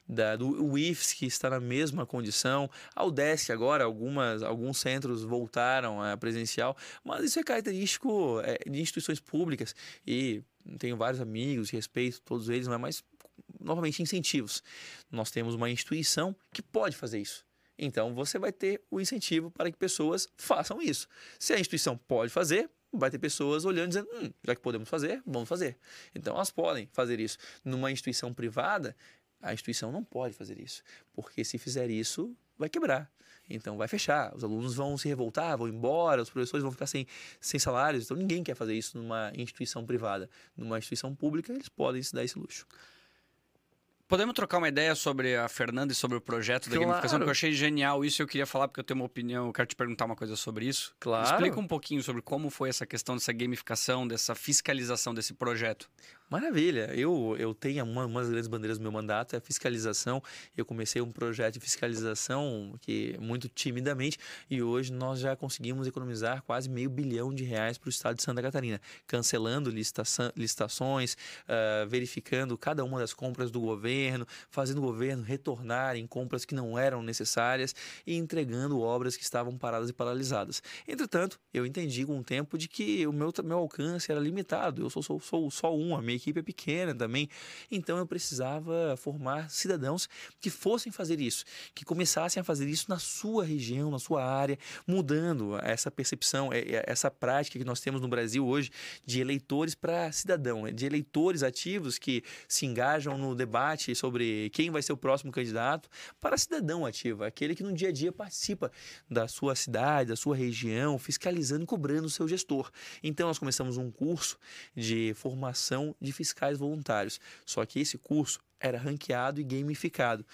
da, do IFS, que está na mesma condição, a UDESC agora, algumas, alguns centros voltaram a presencial, mas isso é característico é, de instituições públicas e tenho vários amigos, respeito todos eles, mas novamente, incentivos. Nós temos uma instituição que pode fazer isso. Então você vai ter o incentivo para que pessoas façam isso. Se a instituição pode fazer, vai ter pessoas olhando dizendo, hum, já que podemos fazer, vamos fazer. Então elas podem fazer isso. Numa instituição privada, a instituição não pode fazer isso, porque se fizer isso, vai quebrar. Então vai fechar, os alunos vão se revoltar, vão embora, os professores vão ficar sem, sem salários. Então ninguém quer fazer isso numa instituição privada. Numa instituição pública, eles podem se dar esse luxo. Podemos trocar uma ideia sobre a Fernanda e sobre o projeto da Claro. gamificação? Porque eu achei genial isso e eu queria falar porque eu tenho uma opinião, eu quero te perguntar uma coisa sobre isso. Claro. Explica um pouquinho sobre como foi essa questão dessa gamificação, dessa fiscalização desse projeto. Maravilha. Eu, eu tenho uma, uma das grandes bandeiras do meu mandato é a fiscalização. Eu comecei um projeto de fiscalização que muito timidamente e hoje nós já conseguimos economizar quase meio bilhão de reais para o estado de Santa Catarina, cancelando licitação, licitações, ah, verificando cada uma das compras do governo, fazendo o governo retornar em compras que não eram necessárias e entregando obras que estavam paradas e paralisadas. Entretanto, eu entendi com o tempo de que o meu, meu alcance era limitado. Eu sou, sou, sou só um, a minha equipe é pequena também. Então eu precisava formar cidadãos que fossem fazer isso, que começassem a fazer isso na sua região, na sua área, mudando essa percepção, é- é- essa prática que nós temos no Brasil hoje de eleitores para cidadão, é de eleitores ativos que se engajam no debate sobre quem vai ser o próximo candidato, para cidadão ativo, aquele que no dia a dia participa da sua cidade, da sua região, fiscalizando e cobrando o seu gestor. Então nós começamos um curso de formação de fiscais voluntários. Só que esse curso era ranqueado e gamificado.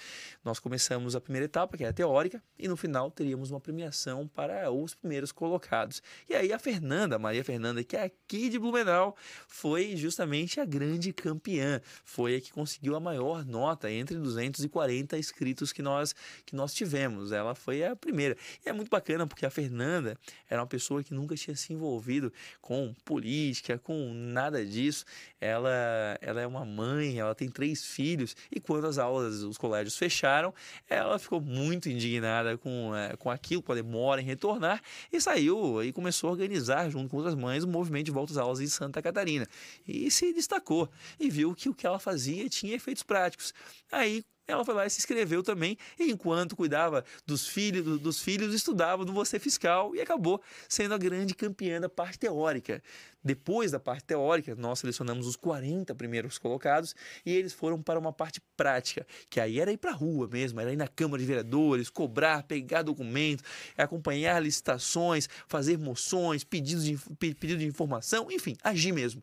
Nós começamos a primeira etapa, que é a teórica, e no final teríamos uma premiação para os primeiros colocados. E aí a Fernanda, a Maria Fernanda, que é aqui de Blumenau, foi justamente a grande campeã. Foi a que conseguiu a maior nota entre 240 inscritos que nós, que nós tivemos. Ela foi a primeira. E é muito bacana porque a Fernanda era uma pessoa que nunca tinha se envolvido com política, com nada disso. Ela, ela é uma mãe, ela tem três filhos e quando as aulas, os colégios fecharam, ela ficou muito indignada com, eh, com aquilo, com a demora em retornar e saiu e começou a organizar junto com outras mães o movimento de volta às aulas em Santa Catarina e se destacou e viu que o que ela fazia tinha efeitos práticos. Aí ela foi lá e se inscreveu também, enquanto cuidava dos filhos, dos filhos estudava no Você Fiscal e acabou sendo a grande campeã da parte teórica. Depois da parte teórica, nós selecionamos os 40 primeiros colocados e eles foram para uma parte prática, que aí era ir para a rua mesmo, era ir na Câmara de Vereadores, cobrar, pegar documento, acompanhar licitações, fazer moções, pedidos de, pedido de informação, enfim, agir mesmo.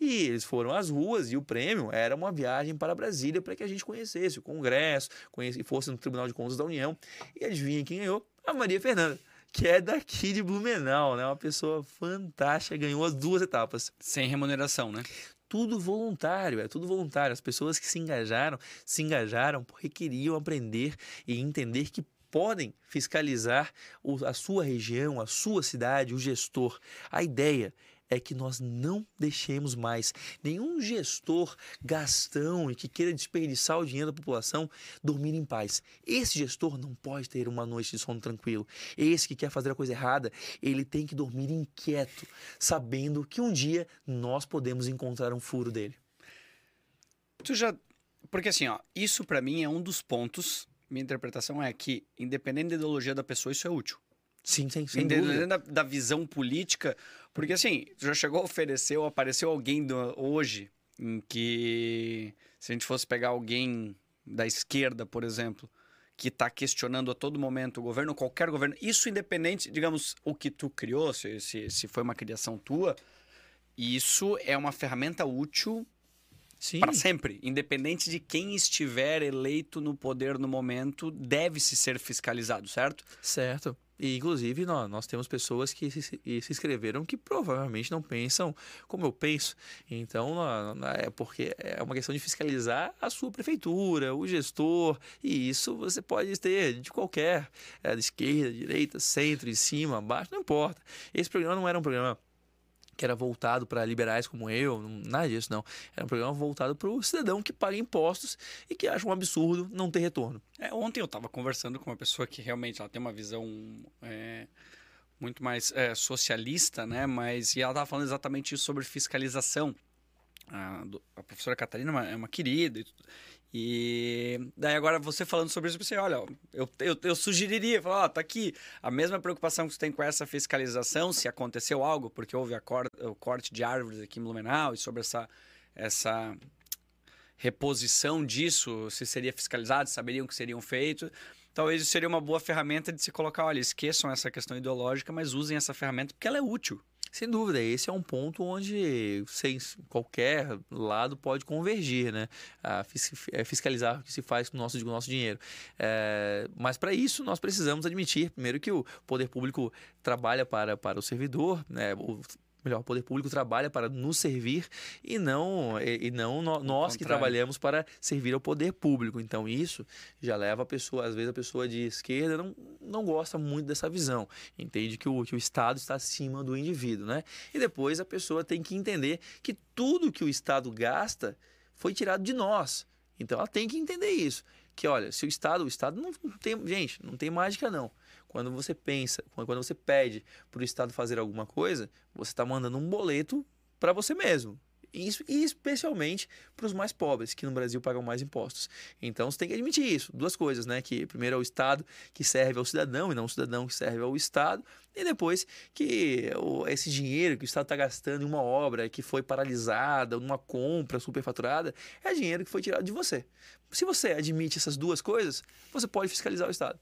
E eles foram às ruas e o prêmio era uma viagem para Brasília para que a gente conhecesse o Congresso, conhece, fosse no Tribunal de Contas da União. E adivinha quem ganhou? A Maria Fernanda, que é daqui de Blumenau, né? Uma pessoa fantástica, ganhou as duas etapas Sem remuneração, né? tudo voluntário, é tudo voluntário. As pessoas que se engajaram, se engajaram porque queriam aprender e entender que podem fiscalizar a sua região, a sua cidade, o gestor. A ideia é que nós não deixemos mais nenhum gestor gastão e que queira desperdiçar o dinheiro da população dormir em paz. Esse gestor não pode ter uma noite de sono tranquilo. Esse que quer fazer a coisa errada, ele tem que dormir inquieto, sabendo que um dia nós podemos encontrar um furo dele. Tu já. Porque assim, ó, isso pra mim é um dos pontos. Minha interpretação é que, independente da ideologia da pessoa, isso é útil. Sim, sem, sem Independente da, da visão política. Porque assim, já chegou a oferecer ou apareceu alguém do- hoje em que. Se a gente fosse pegar alguém da esquerda, por exemplo, que está questionando a todo momento o governo, qualquer governo, isso independente, digamos, o que tu criou, se, se, se foi uma criação tua, isso é uma ferramenta útil Sim, para sempre, independente de quem estiver eleito no poder no momento, deve-se ser fiscalizado, certo? certo. E, inclusive, nós, nós temos pessoas que se, se inscreveram que provavelmente não pensam como eu penso. Então, nó- é porque é uma questão de fiscalizar a sua prefeitura, o gestor, e isso você pode ter de qualquer, é, de esquerda, direita, centro, em cima, abaixo, não importa. Esse programa não era um programa que era voltado para liberais como eu, nada disso não. Era um programa voltado para o cidadão que paga impostos e que acha um absurdo não ter retorno. É, ontem eu estava conversando com uma pessoa que realmente ela tem uma visão é, muito mais é, socialista, né? Mas e ela estava falando exatamente isso sobre fiscalização. A, a professora Catarina é uma, é uma querida e tudo. E daí agora você falando sobre isso, pensei, olha, eu, eu, eu sugeriria, falar, ó, tá aqui a mesma preocupação que você tem com essa fiscalização, se aconteceu algo, porque houve cor, o corte de árvores aqui em Blumenau e sobre essa, essa reposição disso, se seria fiscalizado, saberiam que seriam feitos. Talvez isso seria uma boa ferramenta de se colocar, olha, esqueçam essa questão ideológica, mas usem essa ferramenta porque ela é útil. Sem dúvida, esse é um ponto onde sem qualquer lado pode convergir, né? A é, fiscalizar o que se faz com o nosso, com o nosso dinheiro. É, mas para isso nós precisamos admitir, primeiro, que o poder público trabalha para, para o servidor, né? O, melhor, o poder público trabalha para nos servir e não, e, e não no, nós que trabalhamos para servir ao poder público. Então, isso já leva a pessoa, às vezes a pessoa de esquerda não, não gosta muito dessa visão, entende que o, que o Estado está acima do indivíduo, né? E depois a pessoa tem que entender que tudo que o Estado gasta foi tirado de nós. Então, ela tem que entender isso. Que olha, se o Estado, o Estado não tem, gente, não tem mágica não. Quando você pensa, quando você pede para o Estado fazer alguma coisa, você está mandando um boleto para você mesmo. Isso, e especialmente para os mais pobres, que no Brasil pagam mais impostos. Então você tem que admitir isso. Duas coisas, né? Que primeiro é o Estado que serve ao cidadão e não o cidadão que serve ao Estado. E depois que esse dinheiro que o Estado está gastando em uma obra que foi paralisada, numa compra superfaturada, é dinheiro que foi tirado de você. Se você admite essas duas coisas, você pode fiscalizar o Estado.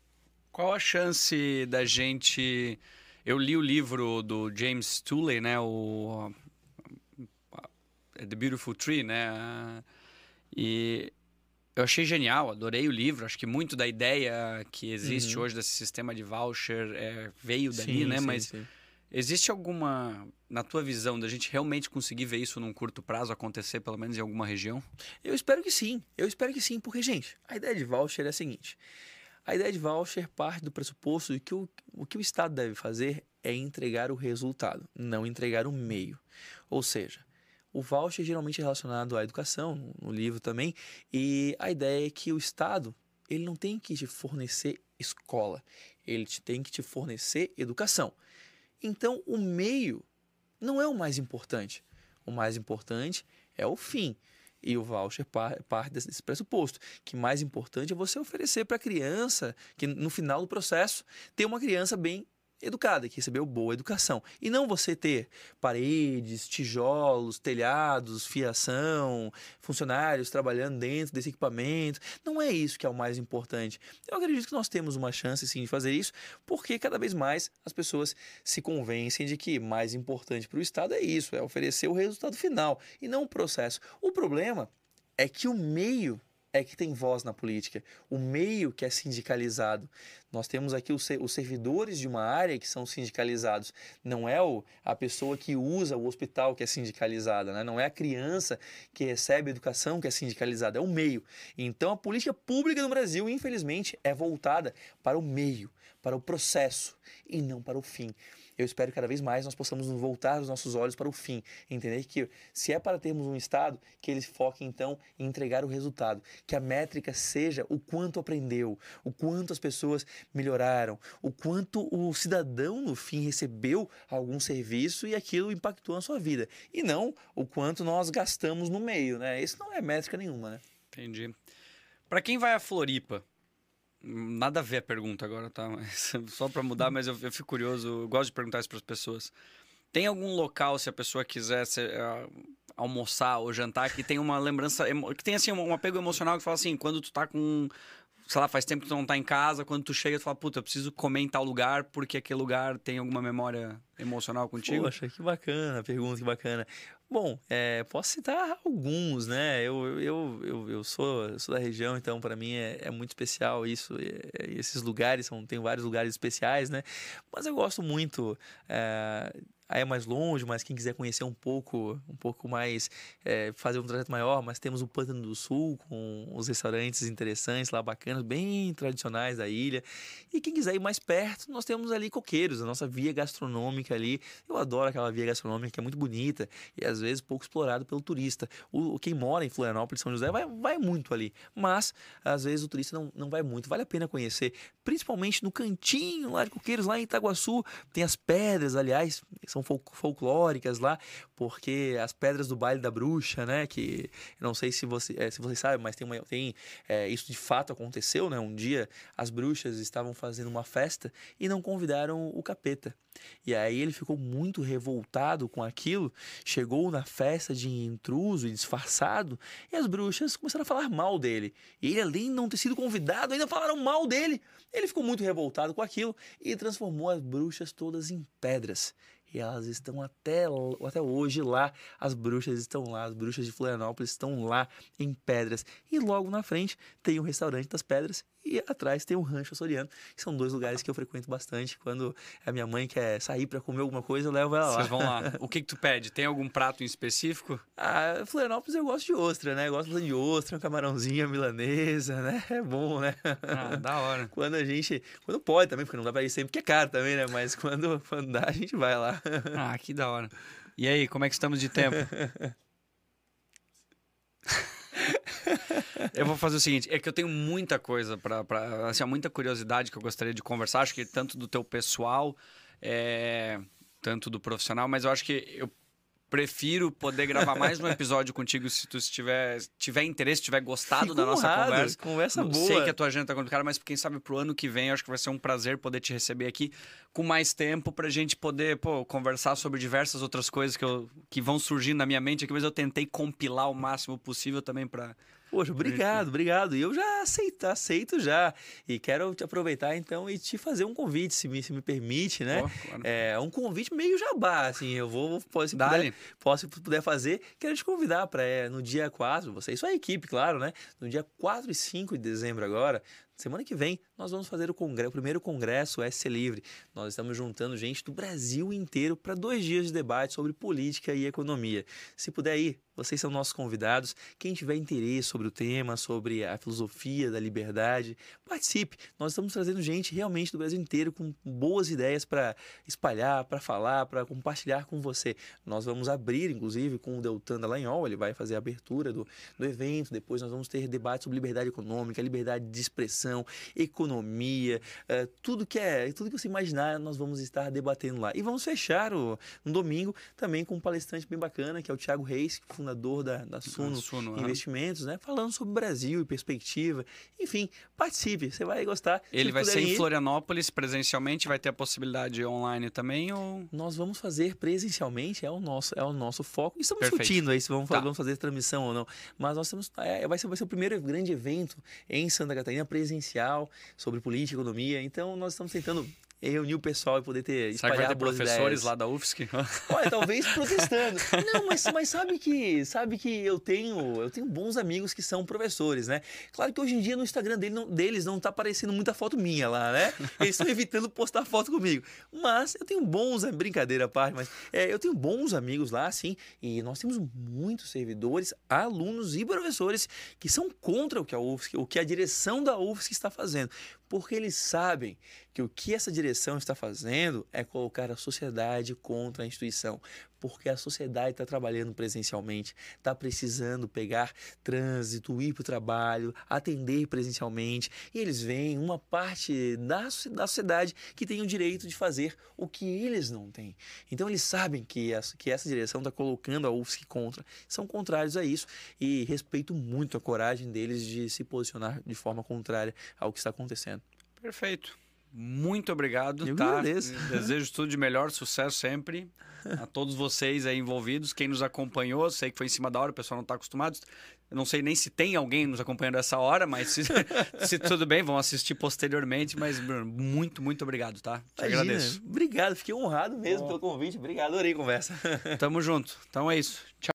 Qual a chance da gente. Eu li o livro do James Tooley, né? O. The Beautiful Tree, né? E eu achei genial, adorei o livro. Acho que muito da ideia que existe uhum. hoje desse sistema de voucher é, veio dali, sim, né? Sim, Mas sim. existe alguma, na tua visão, da gente realmente conseguir ver isso num curto prazo acontecer, pelo menos em alguma região? Eu espero que sim. Eu espero que sim, porque, gente, a ideia de voucher é a seguinte: a ideia de voucher parte do pressuposto de que o, o que o Estado deve fazer é entregar o resultado, não entregar o meio. Ou seja, o voucher geralmente é relacionado à educação, no livro também, e a ideia é que o Estado ele não tem que te fornecer escola, ele tem que te fornecer educação. Então, o meio não é o mais importante. O mais importante é o fim. E o voucher parte desse pressuposto, que mais importante é você oferecer para a criança, que no final do processo, ter uma criança bem educada, que recebeu boa educação. E não você ter paredes, tijolos, telhados, fiação, funcionários trabalhando dentro desse equipamento. Não é isso que é o mais importante. Eu acredito que nós temos uma chance sim de fazer isso, porque cada vez mais as pessoas se convencem de que mais importante para o Estado é isso, é oferecer o resultado final e não o processo. O problema é que o meio é que tem voz na política, o meio que é sindicalizado. Nós temos aqui os, servidores de uma área que são sindicalizados. Não é o, a pessoa que usa o hospital que é sindicalizada, né? não é a criança que recebe educação que é sindicalizada, é o meio. Então a política pública no Brasil, infelizmente, é voltada para o meio, para o processo e não para o fim eu espero que cada vez mais nós possamos voltar os nossos olhos para o fim, entender que se é para termos um Estado, que ele foque então em entregar o resultado, que a métrica seja o quanto aprendeu, o quanto as pessoas melhoraram, o quanto o cidadão no fim recebeu algum serviço e aquilo impactou na sua vida, e não o quanto nós gastamos no meio, né? Isso não é métrica nenhuma, né? Entendi. Para quem vai a Floripa, Nada a ver a pergunta agora, tá? Mas, (laughs) só para mudar, mas eu, eu, fico curioso, eu gosto de perguntar isso para as pessoas. Tem algum local, se a pessoa quiser se, uh, almoçar ou jantar, que tem uma lembrança, que tem assim um apego emocional que fala assim, quando tu tá com sei lá, faz tempo que tu não tá em casa, quando tu chega, tu fala, puta, eu preciso comer em tal lugar porque aquele lugar tem alguma memória emocional contigo? Poxa, que bacana, pergunta que bacana. Bom, é, posso citar alguns, né? Eu, eu, eu, eu sou, sou da região, então para mim é, é, muito especial isso. É, esses lugares, são, tem vários lugares especiais, né? Mas eu gosto muito é, aí é mais longe, mas quem quiser conhecer um pouco, um pouco mais, é, fazer um trajeto maior, mas temos o Pântano do Sul com os restaurantes interessantes lá, bacanas, bem tradicionais da ilha. E quem quiser ir mais perto, nós temos ali Coqueiros, a nossa via gastronômica ali. Eu adoro aquela via gastronômica que é muito bonita e às vezes pouco explorado pelo turista. O, quem mora em Florianópolis, São José, vai, vai muito ali, mas às vezes o turista não, não vai muito. Vale a pena conhecer, principalmente no cantinho lá de Coqueiros, lá em Itaguaçu, tem as pedras, aliás, são são fol- folclóricas lá, porque as pedras do baile da bruxa, né? Que não sei se você, eh, se vocês sabem, mas tem, uma, tem eh, isso de fato aconteceu, né? Um dia as bruxas estavam fazendo uma festa e não convidaram o capeta. E aí ele ficou muito revoltado com aquilo, chegou na festa de intruso e disfarçado, e as bruxas começaram a falar mal dele. E ele, além de não ter sido convidado, ainda falaram mal dele. Ele ficou muito revoltado com aquilo e transformou as bruxas todas em pedras. E elas estão até, até hoje lá. As bruxas estão lá, as bruxas de Florianópolis estão lá em pedras. E logo na frente tem o restaurante das pedras e atrás tem o Rancho Açoriano, que são dois lugares que eu frequento bastante. Quando a minha mãe quer sair para comer alguma coisa, eu levo ela lá. Vocês vão lá. (laughs) O que que tu pede? Tem algum prato em específico? Ah, Florianópolis eu gosto de ostra, né? Eu gosto de ostra, um camarãozinho, milanesa, né? É bom, né? Ah, da hora. (laughs) Quando a gente. Quando pode também, porque não dá pra ir sempre, porque é caro também, né? Mas quando, quando dá, a gente vai lá. Ah, que da hora. E aí, como é que estamos de tempo? (laughs) (laughs) Eu vou fazer o seguinte, é que eu tenho muita coisa para, assim, muita curiosidade que eu gostaria de conversar, acho que tanto do teu pessoal, é, tanto do profissional, mas eu acho que eu prefiro poder gravar mais um episódio (laughs) contigo se tu tiver, tiver interesse, tiver gostado Fico da nossa honrado, conversa. Conversa boa. Sei que a tua agenda tá complicada, mas quem sabe pro ano que vem, eu acho que vai ser um prazer poder te receber aqui com mais tempo pra gente poder, pô, conversar sobre diversas outras coisas que, eu, que vão surgindo na minha mente aqui, mas eu tentei compilar o máximo possível também pra... Poxa, obrigado, obrigado. E eu já aceito, aceito já. E quero te aproveitar então e te fazer um convite, se me, se me permite, né? Pô, claro. É um convite meio jabá, assim. Eu vou, pode, se puder, posso, se puder fazer, quero te convidar para no dia 4, você e sua equipe, claro, né? No dia 4 e 5 de dezembro agora, semana que vem, nós vamos fazer o, congre- o primeiro congresso SC Livre. Nós estamos juntando gente do Brasil inteiro para dois dias de debate sobre política e economia. Se puder ir, vocês são nossos convidados. Quem tiver interesse sobre o tema, sobre a filosofia da liberdade, participe. Nós estamos trazendo gente realmente do Brasil inteiro com boas ideias para espalhar, para falar, para compartilhar com você. Nós vamos abrir, inclusive, com o Deltan Dallagnol, ele vai fazer a abertura do, do evento. Depois nós vamos ter debate sobre liberdade econômica, liberdade de expressão, economia, eh, tudo que é, tudo que você imaginar, nós vamos estar debatendo lá. E vamos fechar o, no domingo também com um palestrante bem bacana, que é o Thiago Reis, fundador da, da Suno, Suno. Investimentos, né? Falando sobre o Brasil e perspectiva. Enfim, participe, você vai gostar. Se Ele vai ser em ir, Florianópolis presencialmente, vai ter a possibilidade online também ou... Nós vamos fazer presencialmente, é o nosso, é o nosso foco. E estamos Perfeito. discutindo aí se vamos, Tá. vamos fazer transmissão ou não. Mas nós temos. é, vai, ser, vai ser o primeiro grande evento em Santa Catarina presencial sobre política e economia. Então nós estamos tentando reunir o pessoal e poder ter Será que vai espalhar ter professores ideias. lá da UFSC? Olha, (laughs) talvez protestando. Não, mas, mas sabe que sabe que eu tenho eu tenho bons amigos que são professores, né? Claro que hoje em dia no Instagram dele não- deles não tá aparecendo muita foto minha lá, né? Eles estão evitando postar foto comigo. Mas eu tenho bons, brincadeira à parte, mas é, eu tenho bons amigos lá, sim, e nós temos muitos servidores, alunos e professores que são contra o que a UFSC, o que a direção da UFSC está fazendo, porque eles sabem que o que essa direção está fazendo é colocar a sociedade contra a instituição, porque a sociedade está trabalhando presencialmente, está precisando pegar trânsito, ir para o trabalho, atender presencialmente, e eles veem uma parte da, da sociedade que tem o direito de fazer o que eles não têm. Então eles sabem que, essa- que essa direção está colocando a UFSC contra, são contrários a isso, e respeito muito a coragem deles de se posicionar de forma contrária ao que está acontecendo. Perfeito. Muito obrigado, Eu tá? agradeço. (laughs) Desejo tudo de melhor, sucesso sempre a todos vocês aí envolvidos, quem nos acompanhou, sei que foi em cima da hora, o pessoal não está acostumado. Eu não sei nem se tem alguém nos acompanhando essa hora, mas se, (laughs) se tudo bem, vão assistir posteriormente, mas Bruno, muito, muito obrigado, tá? Te Imagina. agradeço. Obrigado, fiquei honrado mesmo pelo convite. Obrigado, adorei a conversa. Tamo junto. Então é isso. Tchau.